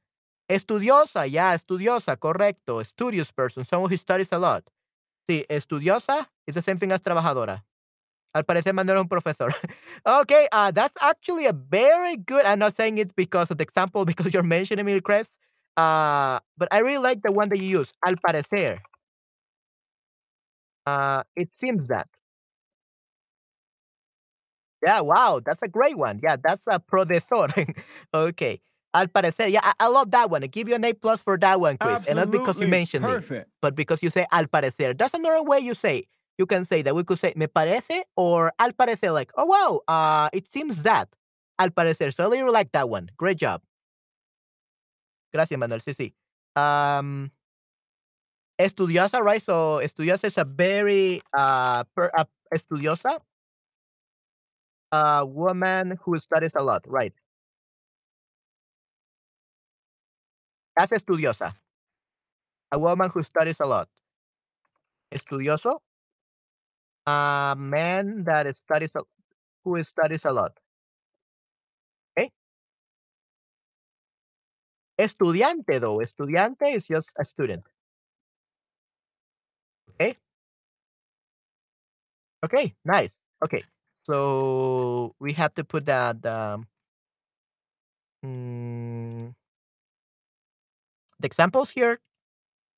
Estudiosa, yeah, estudiosa, correcto. Studious person, someone who studies a lot. Sí, estudiosa is the same thing as trabajadora. Al parecer es un profesor. okay, uh, that's actually a very good. I'm not saying it's because of the example because you're mentioning me, Chris. Uh, but I really like the one that you use. Al parecer. Uh, it seems that. Yeah, wow, that's a great one. Yeah, that's a profesor. okay. Al parecer, yeah, I, I, love that one. I give you an A plus for that one, Chris. Absolutely and not because you mentioned perfect. it, but because you say al parecer. That's another way you say. You can say that we could say me parece or al parecer, like, oh wow, uh, it seems that. Al parecer. So I really like that one. Great job. Gracias, Manuel. Sí, sí. Um, estudiosa, right? So estudiosa is a very uh, per, uh estudiosa, a woman who studies a lot, right? That's estudiosa. A woman who studies a lot. Estudioso. A man that studies a, who studies a lot. Okay. Estudiante though. Estudiante is just a student. Okay. Okay. Nice. Okay. So we have to put that. Um, mm, the examples here.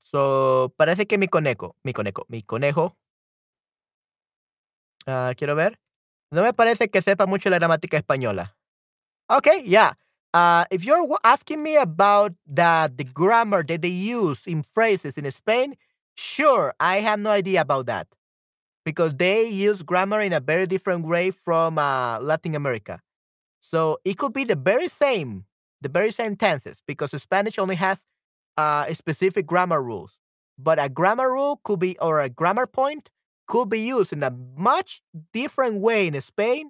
So, parece que mi conejo, mi conejo, mi conejo. Uh, quiero ver. No me parece que sepa mucho la gramática española. Okay, yeah. Uh, if you're asking me about the, the grammar that they use in phrases in Spain, sure, I have no idea about that. Because they use grammar in a very different way from uh, Latin America. So it could be the very same, the very same tenses, because Spanish only has uh, specific grammar rules. But a grammar rule could be, or a grammar point could be used in a much different way in Spain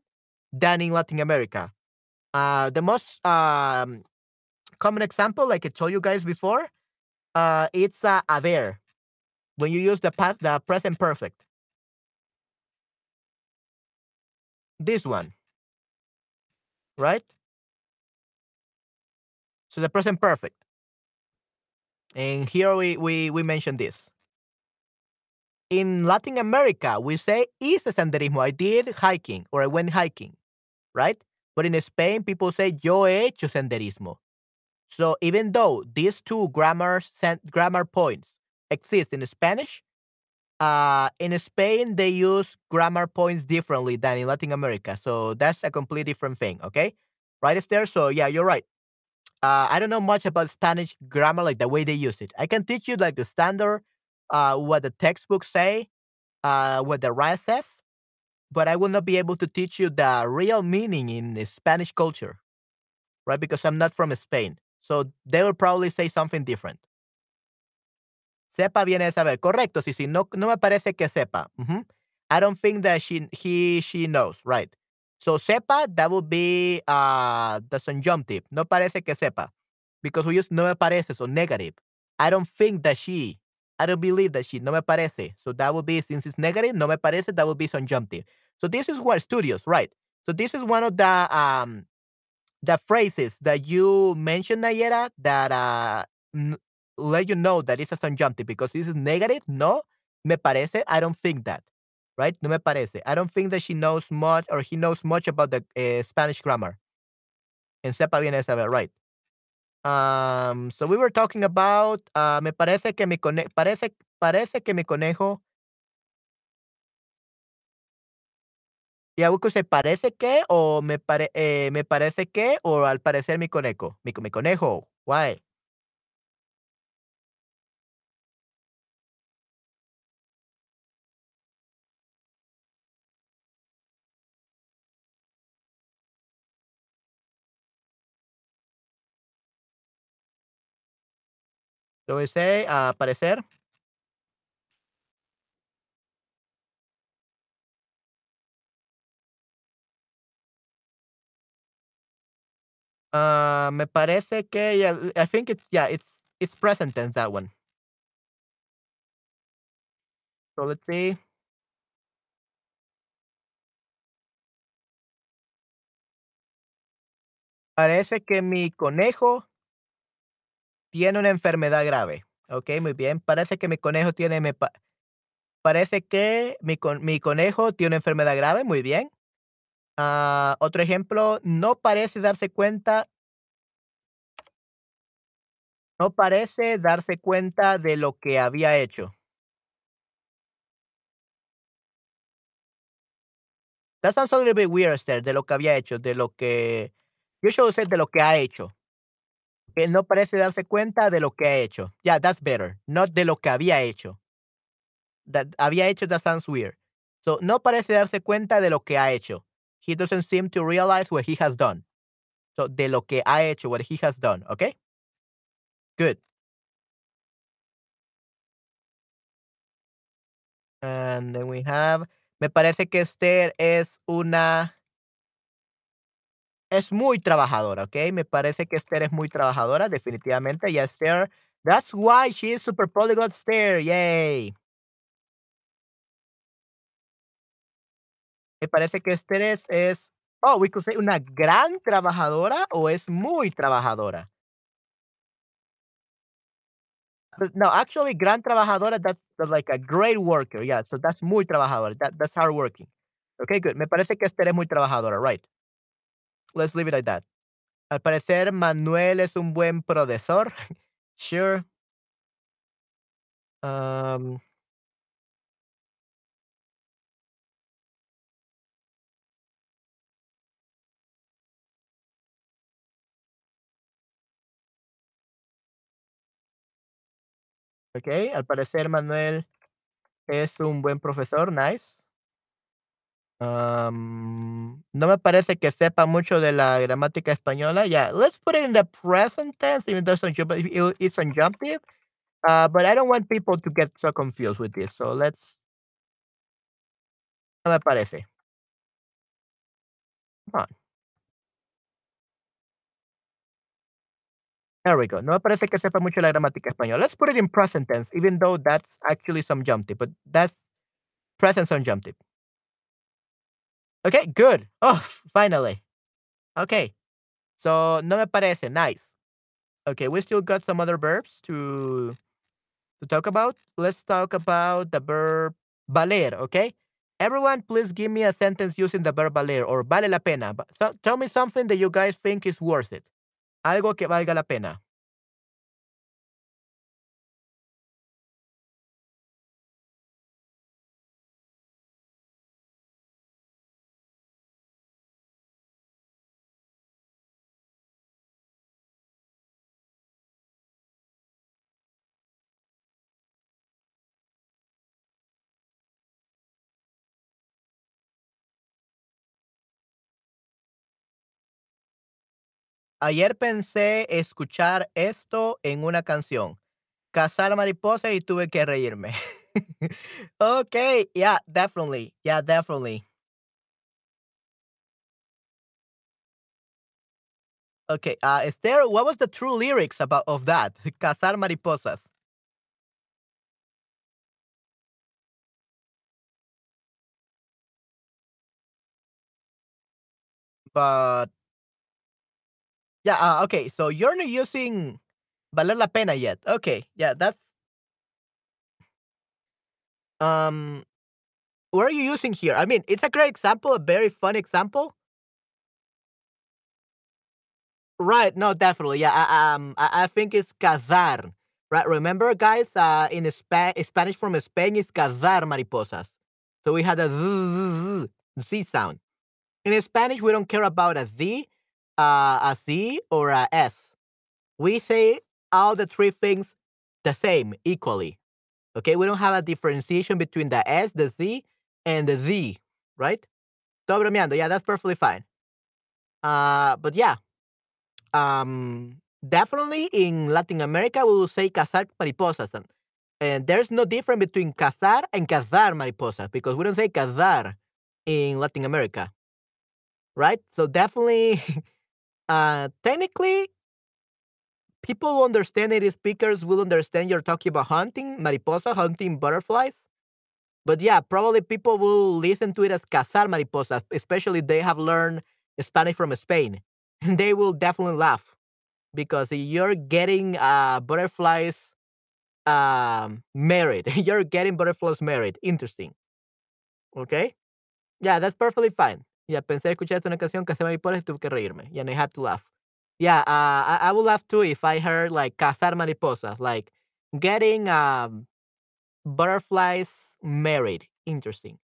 than in Latin America. Uh, the most um, common example, like I told you guys before, uh, it's uh, haber when you use the past, the present perfect. This one, right? So the present perfect. And here we, we, we mentioned this. In Latin America, we say hice senderismo. I did hiking or I went hiking, right? But in Spain, people say yo he hecho senderismo. So even though these two grammar grammar points exist in Spanish, uh, in Spain they use grammar points differently than in Latin America. So that's a completely different thing. Okay, right? It's there. So yeah, you're right uh, I don't know much about Spanish grammar, like the way they use it. I can teach you like the standard, uh, what the textbooks say, uh, what the RAE says, but I will not be able to teach you the real meaning in Spanish culture, right? Because I'm not from Spain. So they will probably say something different. Sepa viene de saber. Correcto, sí, sí. No, no me parece que sepa. Mhm. I don't think that she, he, she knows, right? So sepa, that would be uh, the subjunctive. No parece que sepa. Because we use no me parece, so negative. I don't think that she, I don't believe that she, no me parece. So that would be, since it's negative, no me parece, that would be subjunctive. So this is what studios, right? So this is one of the um the phrases that you mentioned, Nayera, that uh let you know that it's a subjunctive because this is negative. No, me parece. I don't think that right? No me parece. I don't think that she knows much or he knows much about the uh, Spanish grammar. En sepa bien saber, right? Um, so we were talking about, uh, me parece que mi conejo, parece, parece que mi conejo. Yeah, we could say parece que o me, pare, eh, me parece que o al parecer mi conejo. Mi, mi conejo. Why? So we say, uh, parecer. Uh, me parece que yeah, I think it's yeah, it's it's present tense that one. So let's see. Parece que mi conejo tiene una enfermedad grave. Okey, muy bien. Parece que mi conejo tiene parece que mi mi conejo tiene una enfermedad grave. Muy bien. Ah, otro ejemplo, no parece darse cuenta no parece darse cuenta de lo que había hecho. That sounds a little bit weird, Esther, de lo que había hecho, de lo que you should say de lo que ha hecho. Que no parece darse cuenta de lo que ha hecho. Yeah, that's better. Not de lo que había hecho. That había hecho, that sounds weird. So, no parece darse cuenta de lo que ha hecho. He doesn't seem to realize what he has done. So, de lo que ha hecho, what he has done, ¿okey? Good. And then we have, me parece que Esther es una es muy trabajadora, ¿okey? Me parece que Esther es muy trabajadora, definitivamente. Yeah, Esther, that's why she is super polyglot Esther, yay. Me parece que Esther es es oh, we could say una gran trabajadora o es muy trabajadora. Pues, no, actually, gran trabajadora, that's like a great worker. Yeah, so that's muy trabajadora. That that's hardworking. Okay, good. Me parece que Esther es muy trabajadora, right. Let's leave it like that. Al parecer, Manuel es un buen profesor. Sure. Am. Okey, al parecer Manuel es un buen profesor, nice. Am, no me parece que sepa mucho de la gramática española. Yeah, let's put it in the present tense, even though it's subju it's. Uh, but I don't want people to get so confused with this. So let's No me parece. Come on. There we go. No me parece que sepa mucho de la gramática española. Let's put it in present tense, even though that's actually some subjunctive, but that's present subjunctive. Okay, good. Oh, finally. Okay. So, no me parece. Nice. Okay, we still got some other verbs to to talk about. Let's talk about the verb valer, okay? Everyone, please give me a sentence using the verb valer or vale la pena. So, tell me something that you guys think is worth it. Algo que valga la pena. Ayer pensé escuchar esto en una canción, cazar mariposas y tuve que reírme. Okay, yeah, definitely. Yeah, definitely. Okay, uh, Esther, what was the true lyrics about of that? Cazar mariposas. But Yeah, uh, okay, so you're not using valer la pena yet. Okay, yeah, that's Um, what are you using here? I mean, it's a great example, a very fun example. Right, no, definitely. Yeah, I, um, I, I think it's cazar. Right, remember, guys, uh, in Spa- Spanish from Spain is cazar mariposas. So we had a z, z, z, z sound. In Spanish, we don't care about a z, uh, a z, or a s. We say all the three things the same, equally. Okay, we don't have a differentiation between the s, the z, and the z, right? Estoy bromeando. Yeah, that's perfectly fine. Uh, but yeah, um, definitely in Latin America, we will say cazar mariposas. And, and there's no difference between cazar and cazar mariposas because we don't say cazar in Latin America. Right? So definitely, uh, technically, people who understand native speakers will understand you're talking about hunting mariposa, hunting butterflies. But yeah, probably people will listen to it as cazar mariposas, especially they have learned Spanish from Spain. And they will definitely laugh because you're getting uh, butterflies um, married. you're getting butterflies married. Interesting. Okay? Yeah, that's perfectly fine. Yeah, pensé escuchar una canción que se me y tuve que reírme. Yeah, and I had to laugh. Yeah, uh, I, I would laugh too if I heard like cazar mariposas, like getting um, butterflies married. Interesting.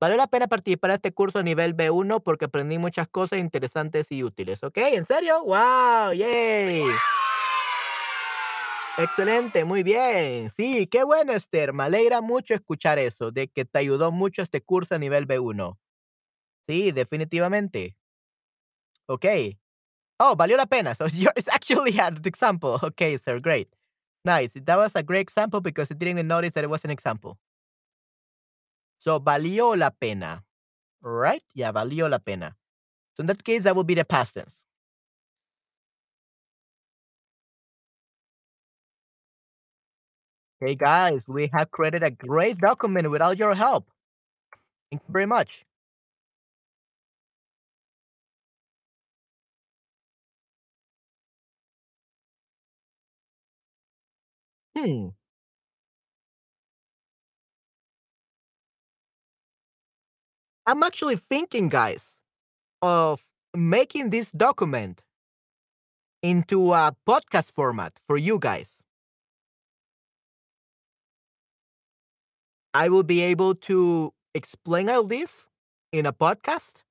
Vale la pena participar en este curso a nivel B1 porque aprendí muchas cosas interesantes y útiles, ¿ok? ¿En serio? ¡Wow! ¡Yay! Excelente, muy bien. Sí, qué bueno, Esther. Me alegra mucho escuchar eso, de que te ayudó mucho este curso a nivel B1. Sí, definitivamente. Ok. Oh, valió la pena. So it's actually an example. Okay, sir, great. Nice. That was a great example because it didn't notice that it was an example. So, valió la pena. Right? Yeah, valió la pena. So in that case, that would be the past tense. Hey guys, we have created a great document without your help. Thank you very much. Hmm. I'm actually thinking, guys, of making this document into a podcast format for you guys. I will be able to explain all this in a podcast,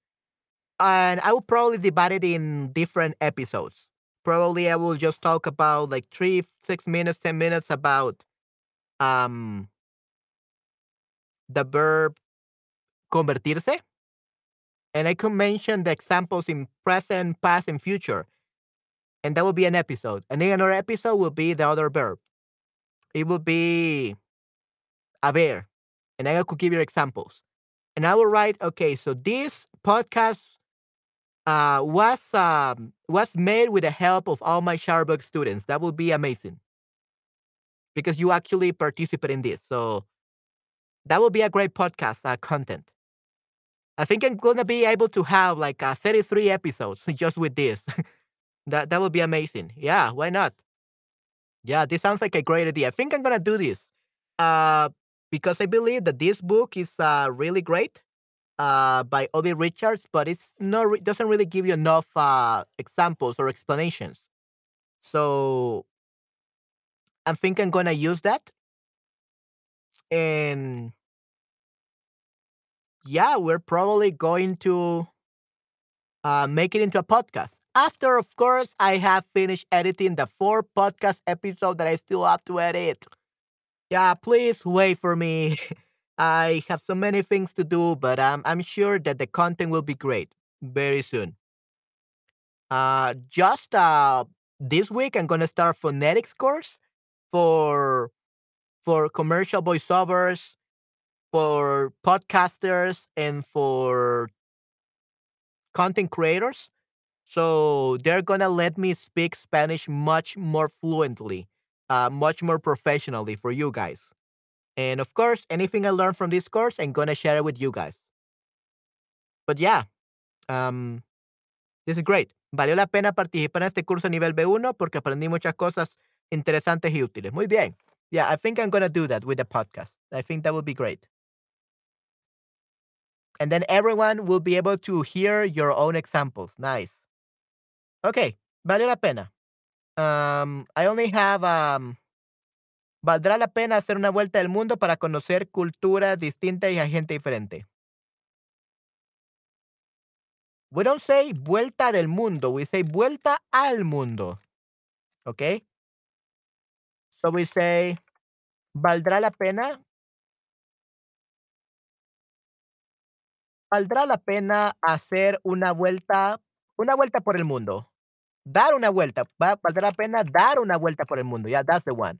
and I will probably divide it in different episodes. Probably I will just talk about like three, six minutes, ten minutes about um the verb convertirse. And I could mention the examples in present, past, and future. And that will be an episode. And then another episode will be the other verb. It will be haber. And I could give you examples. And I will write, okay, so this podcast uh, was um, was made with the help of all my Starbucks students. That would be amazing. Because you actually participate in this. So that would be a great podcast uh, content. I think I'm gonna be able to have like uh, 33 episodes just with this. that that would be amazing. Yeah, why not? Yeah, this sounds like a great idea. I think I'm gonna do this. Uh, because I believe that this book is uh, really great. Uh, by Olly Richards, but it's not re- doesn't really give you enough uh, examples or explanations. So I think I'm gonna use that, and yeah, we're probably going to uh, make it into a podcast. After, of course, I have finished editing the four podcast episodes that I still have to edit. Yeah, please wait for me. I have so many things to do, but um, I'm sure that the content will be great very soon. Uh, just uh, this week, I'm gonna start phonetics course for for commercial voiceovers, for podcasters, and for content creators. So they're gonna let me speak Spanish much more fluently, uh, much more professionally for you guys. And of course, anything I learn from this course, I'm gonna share it with you guys. But yeah, um, this is great. Valió la pena participar en este curso nivel B1 porque aprendí muchas cosas interesantes y útiles. Muy bien. Yeah, I think I'm gonna do that with the podcast. I think that would be great. And then everyone will be able to hear your own examples. Nice. Okay, valió la pena. Um, I only have um, Valdrá la pena hacer una vuelta del mundo para conocer culturas distintas y a gente diferente. We don't say vuelta del mundo, we say vuelta al mundo. Okay? So we say, ¿valdrá la pena? Valdrá la pena hacer una vuelta, una vuelta por el mundo. Dar una vuelta. Va, valdrá la pena dar una vuelta por el mundo. Yeah, that's the one.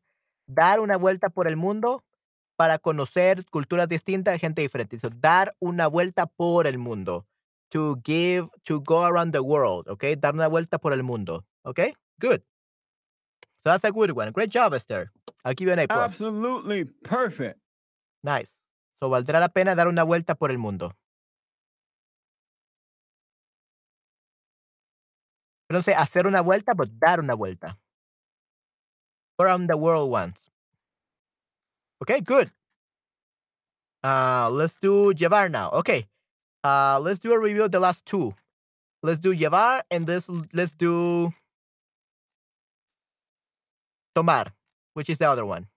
Dar una vuelta por el mundo para conocer culturas distintas, gente diferente. So, dar una vuelta por el mundo. To give, to go around the world. Okay. Dar una vuelta por el mundo. Okay. Good. So that's a good one. Great job, Esther. I'll give you an A plus. Absolutely perfect. Nice. So valdrá la pena dar una vuelta por el mundo. No sé hacer una vuelta, but dar una vuelta. Around the world once. Okay, good. Uh, let's do llevar now. Okay. Uh, let's do a review of the last two. Let's do llevar and this let's do tomar, which is the other one.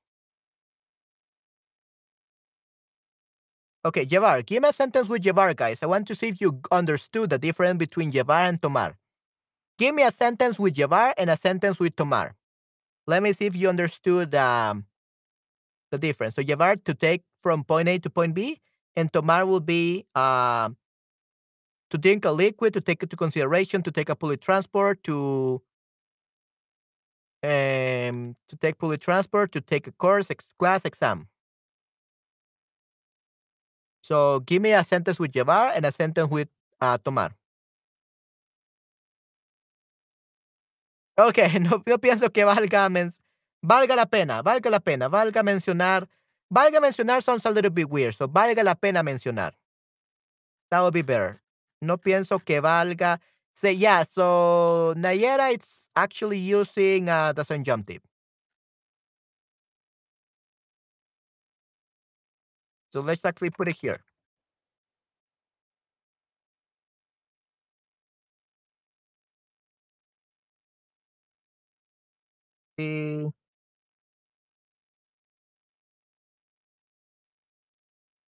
Okay, llevar. Give me a sentence with llevar, guys. I want to see if you understood the difference between llevar and tomar. Give me a sentence with llevar and a sentence with tomar. Let me see if you understood um, the difference. So llevar to take from point A to point B, and tomar will be uh, to drink a liquid, to take into consideration, to take a public transport, to um, to take public transport, to take a course, ex- class, exam. So give me a sentence with llevar and a sentence with uh, tomar. Ok, no, pienso que valga, valga la pena, valga la pena, valga mencionar. Valga mencionar sounds a little bit weird, so valga la pena mencionar. That would be better. No pienso que valga. Say, yeah, so Nayera, it's actually using uh, the subjunctive. So let's actually put it here.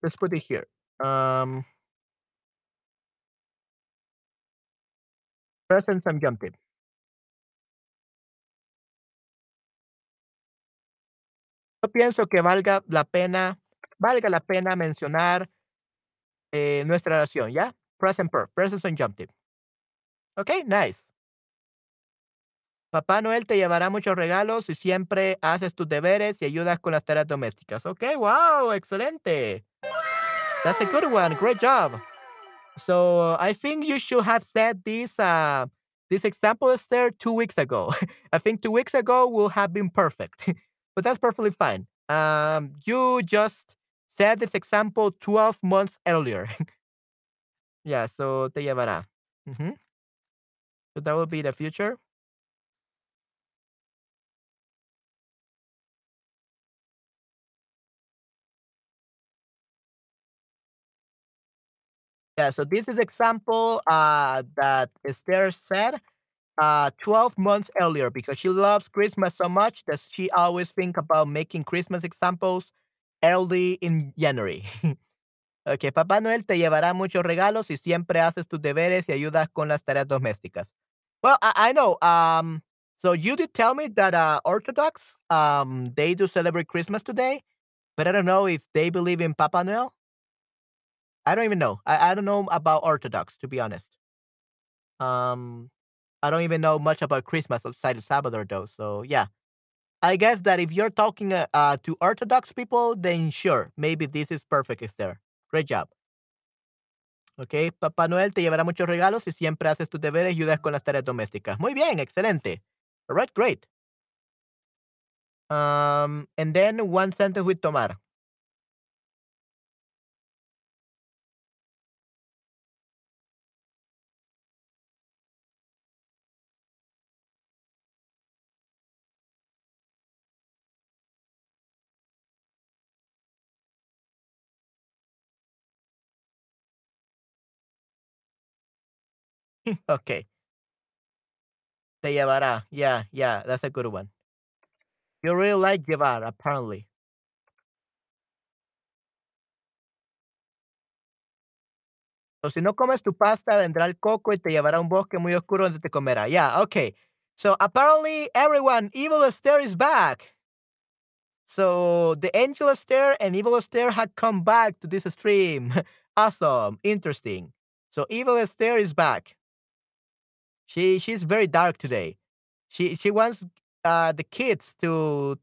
Let's put it here. Um, present subjunctive. Yo pienso que valga la pena, valga la pena mencionar eh, nuestra oración, ¿ya? Present perfect, present subjunctive. Okay, nice. Papá Noel te llevará muchos regalos y siempre haces tus deberes y ayudas con las tareas domésticas. Okay, wow, excelente. That's a good one. Great job. So I think you should have said this uh this example is there two weeks ago. I think two weeks ago will have been perfect. but that's perfectly fine. Um you just said this example 12 months earlier. yeah, so te llevará. So that will be the future. Yeah, so this is example uh, that Esther said uh, 12 months earlier because she loves Christmas so much that she always think about making Christmas examples early in January. ok, Papá Noel te llevará muchos regalos y siempre haces tus deberes y ayudas con las tareas domésticas. Well, I, I know. Um, so you did tell me that uh, Orthodox um, they do celebrate Christmas today, but I don't know if they believe in Papa Noel. I don't even know. I, I don't know about Orthodox, to be honest. Um, I don't even know much about Christmas outside of Salvador, though. So yeah, I guess that if you're talking uh, uh, to Orthodox people, then sure, maybe this is perfect. Esther, great job. Ok, Papá Noel te llevará muchos regalos y siempre haces tus deberes y ayudas con las tareas domésticas. Muy bien, excelente. All right, great. Um, and then one sentence with tomar. okay. Te llevará. Yeah, yeah, that's a good one. You really like llevar, apparently. O si no comes tu pasta, vendrá el coco y te llevará a un bosque muy oscuro donde te comerá. Yeah, okay. So apparently, everyone, Evil Esther is back. So the Angel Esther and Evil Esther had come back to this stream. awesome, interesting. So Evil Esther is back. She she's very dark today. She she wants uh the kids to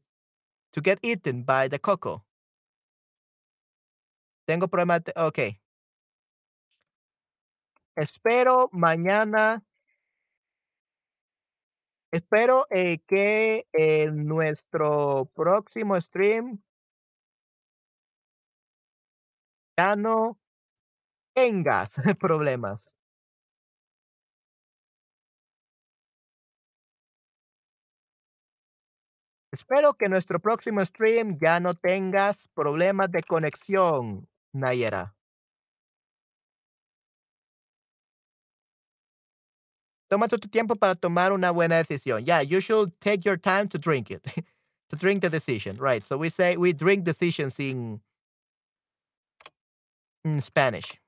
to get eaten by the coco. Tengo problema. de- Ok. Espero mañana. Espero eh, que en nuestro próximo stream ya no tengas problemas. Espero que nuestro próximo stream ya no tengas problemas de conexión, Nayera. Tómate tu tiempo para tomar una buena decisión. Yeah, you should take your time to drink it, to drink the decision, right? So we say we drink decisions in Spanish.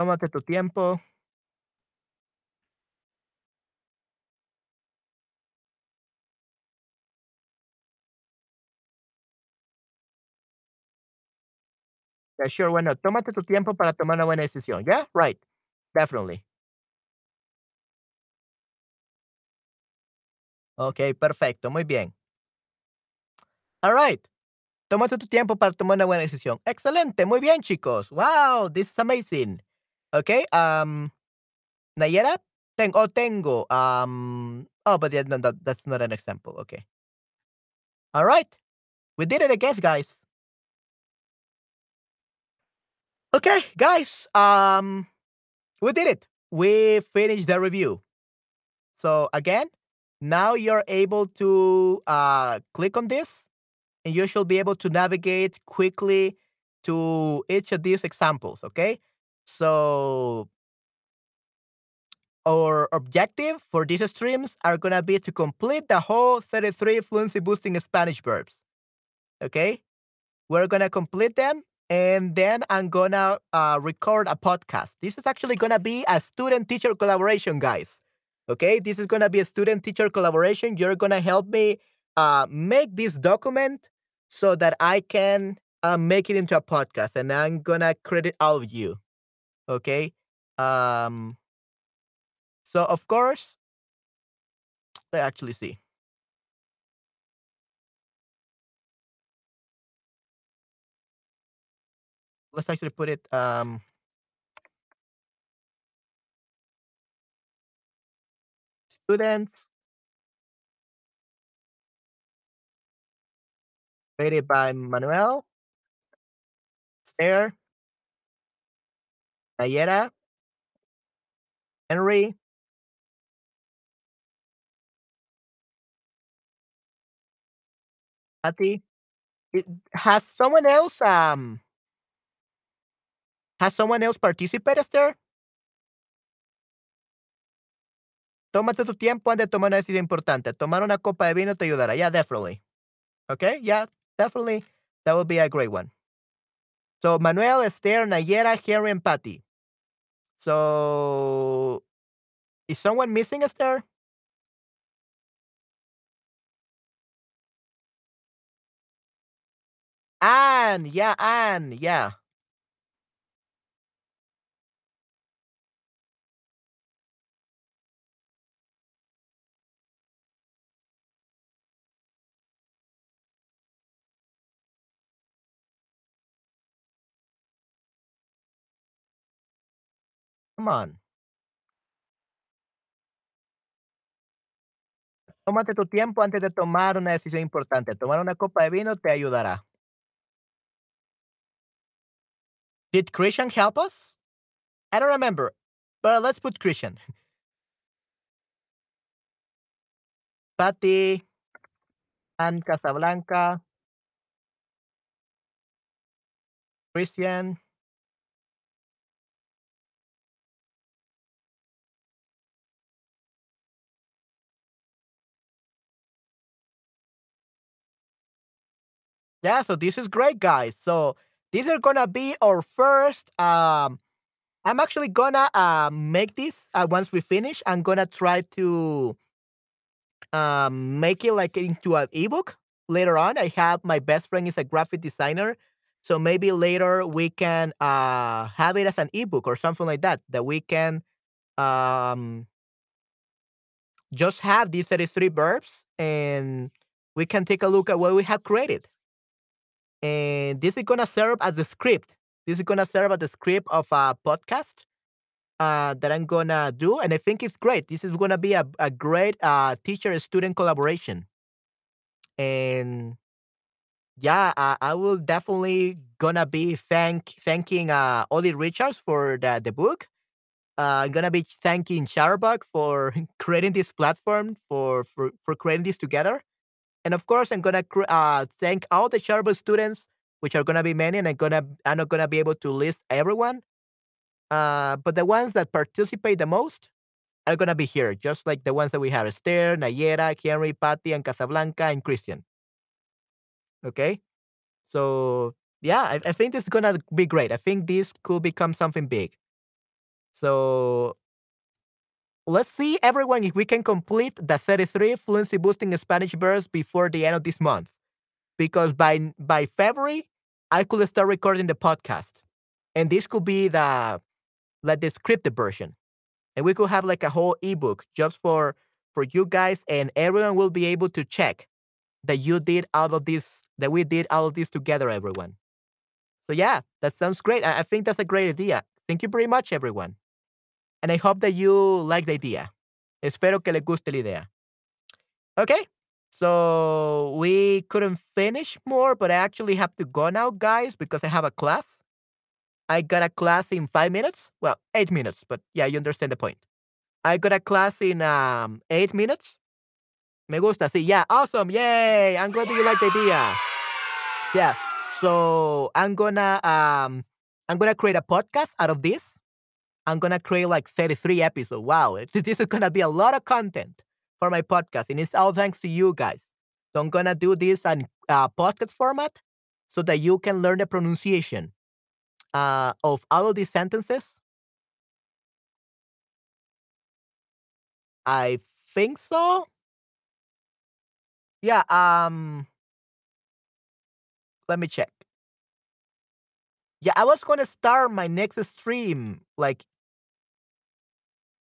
Tómate tu tiempo. Yeah, sure, bueno, tómate tu tiempo para tomar una buena decisión. Yeah, right. Definitely. Ok, perfecto, muy bien. All right. Tómate tu tiempo para tomar una buena decisión. Excelente, muy bien, chicos. Wow, this is amazing. Okay, um, Nayera, tengo, oh, tengo, um, oh, but yeah, no, that, that's not an example. Okay. All right. We did it again, guys. Okay, guys, um, we did it. We finished the review. So again, now you're able to uh, click on this and you should be able to navigate quickly to each of these examples, okay? So our objective for these streams are gonna be to complete the whole 33 fluency boosting Spanish verbs. Okay? We're gonna complete them and then I'm gonna uh, record a podcast. This is actually gonna be a student teacher collaboration, guys. Okay, this is gonna be a student teacher collaboration. You're gonna help me uh, make this document so that I can uh, make it into a podcast, and I'm gonna credit all of you. Okay. Um. So of course, let's actually see. Let's actually put it. Um. Students created by Manuel, Esther, Nayera, Henry, Patty. Has someone else um has someone else participated, Esther? Tómate tu tiempo antes de tomar una decisión importante. Tomar una copa de vino te ayudará. Yeah, definitely. Okay, yeah, definitely. That would be a great one. So Manuel, Esther, Nayera, Henry, and Patty. So is someone missing, Esther? Anne, yeah, Anne, yeah. Tómate tu tiempo antes de tomar una decisión importante. Tomar una copa de vino te ayudará. Did Christian help us? I don't remember, but let's put Christian. Patty, Anne Casablanca, Christian. Yeah, so this is great, guys. So these are gonna be our first. Um, I'm actually gonna uh, make this uh, once we finish. I'm gonna try to um, make it like into an ebook later on. I have my best friend is a graphic designer, So maybe later we can uh, have it as an ebook or something like that that we can um, just have these 33 verbs and we can take a look at what we have created. And this is going to serve as the script. This is going to serve as the script of a podcast uh, that I'm going to do. And I think it's great. This is going to be a, a great uh, teacher student collaboration. And yeah, I, I will definitely gonna be thank thanking uh Olly Richards for the the book. Uh, I'm gonna be thanking Chatterbug for creating this platform for for for creating this together, and of course I'm gonna uh thank all the Chatterbug students, which are gonna be many, and I'm gonna I'm not gonna be able to list everyone. Uh, but the ones that participate the most are gonna be here, just like the ones that we have: Esther, Nayera, Henry, Patty, and Casablanca, and Christian. Okay. So yeah, I, I think this is gonna be great. I think this could become something big. So let's see, everyone, if we can complete the 33 fluency boosting Spanish verbs before the end of this month. Because by by February, I could start recording the podcast, and this could be the like the scripted version, and we could have like a whole ebook just for for you guys, and everyone will be able to check that you did all of this, that we did all of this together, everyone. So yeah, that sounds great. I, I think that's a great idea. Thank you very much, everyone. And I hope that you like the idea. Espero que les guste la idea. Okay. So we couldn't finish more, but I actually have to go now, guys, because I have a class. I got a class in five minutes. Well, eight minutes, but yeah, you understand the point. I got a class in um, eight minutes. Me gusta, sí, yeah, awesome, yay! I'm glad that you like the idea. Yeah, so I'm gonna um, I'm gonna create a podcast out of this. I'm gonna create like 33 episodes. Wow, this is gonna be a lot of content for my podcast, and it's all thanks to you guys. So I'm gonna do this in uh, podcast format so that you can learn the pronunciation uh, of all of these sentences. I think so. Yeah. Um. Let me check. Yeah, I was gonna start my next stream like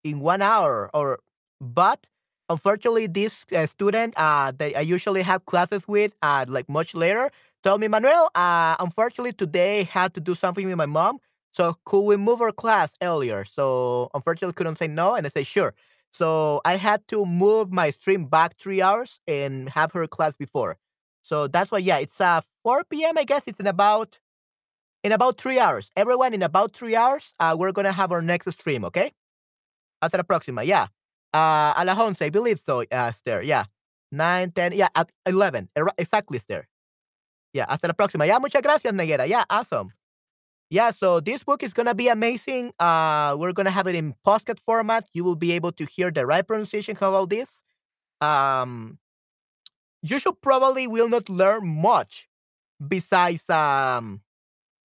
in one hour or but unfortunately this uh, student uh, that i usually have classes with uh, like much later told me manuel uh, unfortunately today I had to do something with my mom so could we move our class earlier? So unfortunately couldn't say no and i said sure. So i had to move my stream back three hours and have her class before. So that's why yeah it's uh 4 p.m i guess it's in about in about three hours. Everyone in about three hours uh, we're gonna have our next stream okay hasta la próxima, yeah. Uh, a las 11, I believe so, uh, Esther, yeah. 9, 10, yeah, at 11, exactly, Esther. Yeah, hasta la próxima. Yeah, muchas gracias, Nayera. Yeah, awesome. Yeah, so this book is gonna be amazing. Uh, we're gonna have it in podcast format. You will be able to hear the right pronunciation How about this. Um, you should probably will not learn much besides um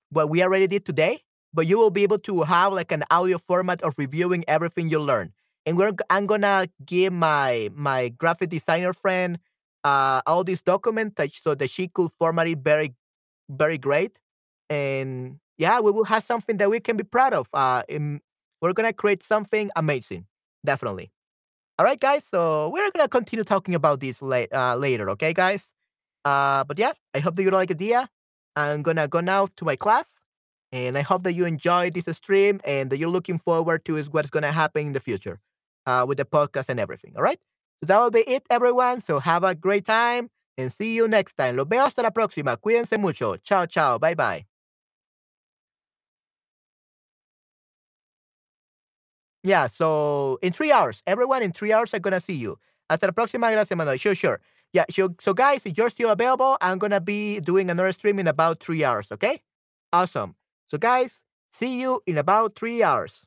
what we already did today but you will be able to have like an audio format of reviewing everything you learn. And we're I'm gonna give my my graphic designer friend uh, all these documents so that she could format it very very great. And yeah, we will have something that we can be proud of. Uh, in, we're gonna create something amazing, definitely. All right, guys. So we're gonna continue talking about this late, uh, later. Okay, guys. Uh, but yeah, I hope that you like the idea. I'm gonna go now to my class and I hope that you enjoyed this stream and that you're looking forward to is what's going to happen in the future uh, with the podcast and everything. All right. So that will be it, everyone. So have a great time and see you next time. Los veo hasta la próxima. Cuídense mucho. Chao, chao. Bye, bye. Yeah, so in three hours, everyone in three hours, I'm going to see you. Hasta la próxima. Gracias, Manuel. Sure, sure. Yeah, so, so guys, if you're still available, I'm going to be doing another stream in about three hours, okay? Awesome. So, guys, see you in about three hours.